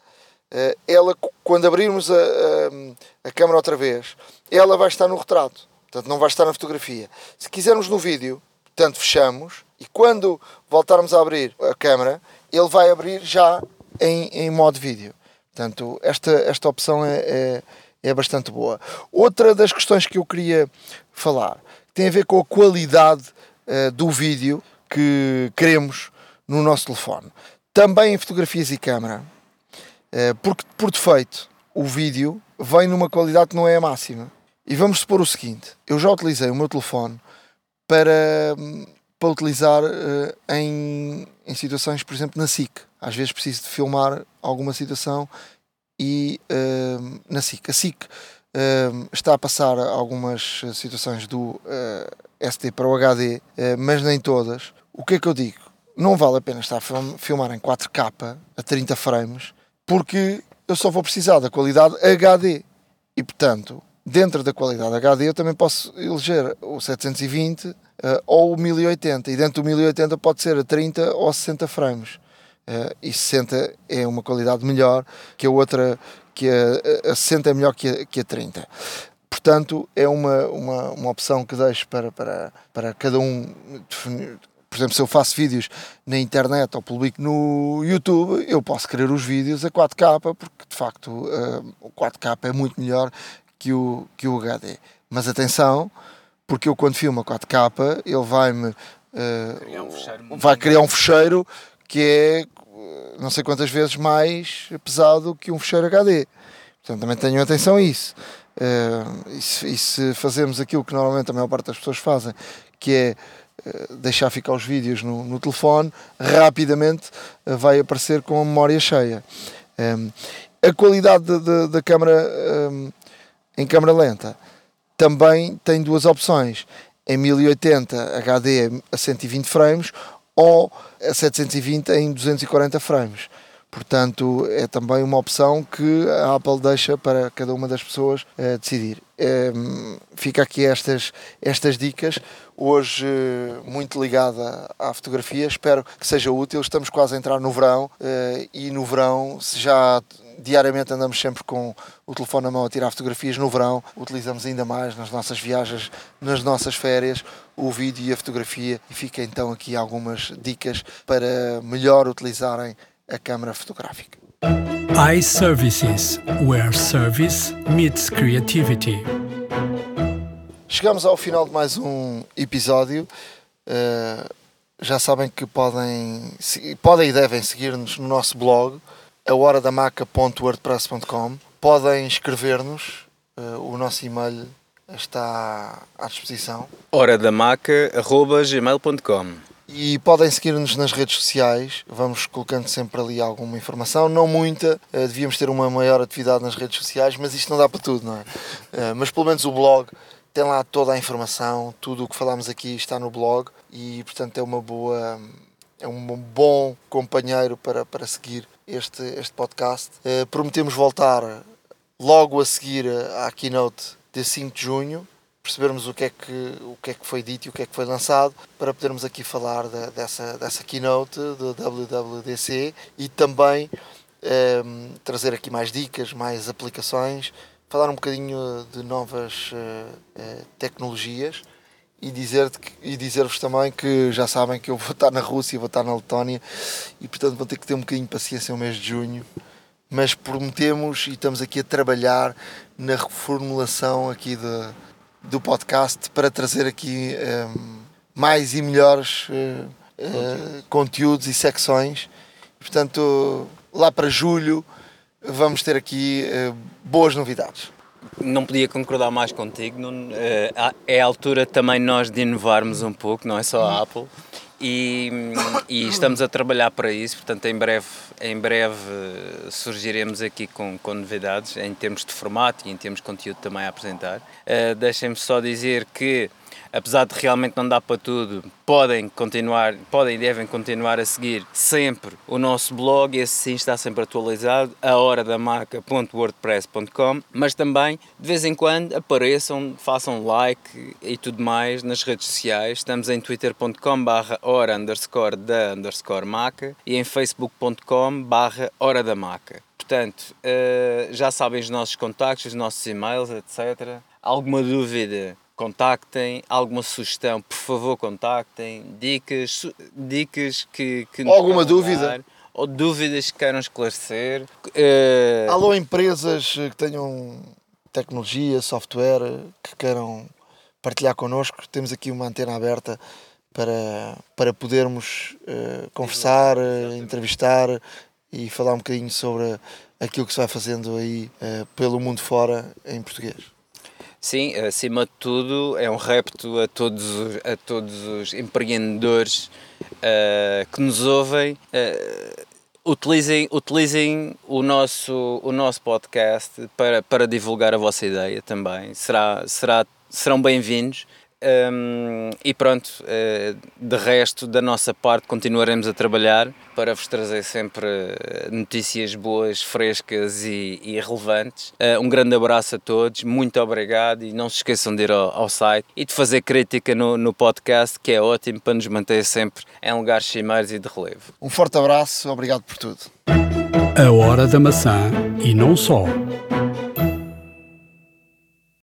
eh, ela, quando abrirmos a, a, a câmera outra vez, ela vai estar no retrato. Portanto, não vai estar na fotografia. Se quisermos no vídeo, portanto, fechamos e quando voltarmos a abrir a câmera, ele vai abrir já em, em modo vídeo. Portanto, esta, esta opção é, é, é bastante boa. Outra das questões que eu queria falar tem a ver com a qualidade uh, do vídeo que queremos no nosso telefone. Também em fotografias e câmera, uh, porque por defeito o vídeo vem numa qualidade que não é a máxima. E vamos supor o seguinte: eu já utilizei o meu telefone para, para utilizar uh, em, em situações, por exemplo, na SIC. Às vezes preciso de filmar alguma situação e uh, na SIC. A SIC uh, está a passar algumas situações do SD para o HD, mas nem todas. O que é que eu digo? Não vale a pena estar a filmar em 4K a 30 frames porque eu só vou precisar da qualidade HD. E portanto, dentro da qualidade HD eu também posso eleger o 720 uh, eh, ou o 1080 e dentro do 1080 pode ser a 30 ou 60 frames uh, e 60 é uma qualidade melhor que a outra que a, a 60 é melhor que a, que a 30 portanto é uma, uma, uma opção que deixo para, para, para cada um definir por exemplo, se eu faço vídeos na internet ou publico no YouTube, eu posso querer os vídeos a 4K, porque de facto uh, o 4K é muito melhor que o, que o HD. Mas atenção, porque eu quando filmo a 4K, ele vai-me. Uh, vai criar um fecheiro que é não sei quantas vezes mais pesado que um fecheiro HD. Portanto, também tenham atenção a isso. Uh, e, se, e, se, fazemos aquilo que normalmente a maior parte das pessoas fazem, que é uh, deixar ficar os vídeos no, no telefone, rapidamente uh, vai aparecer com a memória cheia. Um, a qualidade da câmera um, em câmera lenta também tem duas opções. Em 1080 HD a 120 frames ou a 720 em 240 frames. Portanto, é também uma opção que a Apple deixa para cada uma das pessoas uh, decidir. Um, fica aqui estas, estas dicas, hoje uh, muito ligada à fotografia, espero que seja útil. Estamos quase a entrar no verão uh, e no verão, se já diariamente andamos sempre com o telefone na mão a tirar fotografias no verão, utilizamos ainda mais nas nossas viagens, nas nossas férias, o vídeo e a fotografia. E fica então aqui algumas dicas para melhor utilizarem a câmara fotográfica. iServices, where service meets creativity. Chegamos ao final de mais um episódio. Uh, já sabem que podem, podem e devem seguir-nos no nosso blog, a horadamaca.wordpress.com. Podem escrever-nos, uh, o nosso e-mail está à disposição. horadamaca.gmail.com e podem seguir-nos nas redes sociais, vamos colocando sempre ali alguma informação, não muita, eh, devíamos ter uma maior atividade nas redes sociais, mas isto não dá para tudo, não é? Eh, mas pelo menos o blog tem lá toda a informação, tudo o que falámos aqui está no blog e portanto é uma boa, é um bom companheiro para, para seguir este, este podcast. Eh, prometemos voltar logo a seguir à keynote de 5 de junho percebermos o que, é que, o que é que foi dito e o que é que foi lançado, para podermos aqui falar de, dessa, dessa keynote do WWDC e também um, ehm, trazer aqui mais dicas, mais aplicações, falar um bocadinho de novas uh, tecnologias e dizer-vos dizer também que já sabem que eu vou estar na Rússia, vou estar na Letónia e portanto vou ter que ter um bocadinho de paciência no mês de junho mas prometemos e estamos aqui a trabalhar na reformulação aqui de, do podcast para trazer aqui um, ehm, mais e melhores uh, uh, conteúdos e secções. Portanto, lá para julho vamos ter aqui uh, boas novidades. Não podia concordar mais contigo. Não, é a altura também nós de inovarmos um pouco, não é só a Apple. E, e, estamos a trabalhar para isso, portanto em breve, em breve surgiremos aqui com, com novidades em termos de formato e em termos de conteúdo também a apresentar. Uh, Deixem-me só dizer que apesar de realmente não dar para tudo, podem continuar, podem e devem continuar a seguir sempre o nosso blog, esse sim está sempre atualizado, a hora da marca.wordpress.com, mas também de vez em quando apareçam, façam like e tudo mais nas redes sociais. Estamos em twitter.com barra hora underscore da underscore maca e em facebook.com barra hora da maca. Portanto, eh, já sabem os nossos contactos, os nossos e-mails, etc. Alguma dúvida contactem, alguma sugestão, por favor, contactem, dicas, dicas que, que alguma dúvida dar, ou dúvidas que queiram esclarecer. Uh... Alô, empresas que tenham tecnologia, software, que queiram partilhar connosco, temos aqui uma antena aberta para, para podermos uh, conversar, uh, entrevistar e falar um bocadinho sobre aquilo que se vai fazendo aí pelo mundo fora em português. Sim, acima de tudo é um repto a todos, a todos os empreendedores uh, que nos ouvem. Uh, utilizem, utilizem o, nosso, o nosso podcast para, para divulgar a vossa ideia também. Será, será, serão bem-vindos. Um, e pronto, uh, de resto, da nossa parte, continuaremos a trabalhar para vos trazer sempre eh, notícias boas, frescas e, e relevantes. Uh, um grande abraço a todos, muito obrigado e não se esqueçam de ir ao, ao site e de fazer crítica no, no, podcast, que é ótimo para nos manter sempre em lugares cimeiros e de relevo. Um forte abraço, obrigado por tudo. A Hora da Maçã e não só.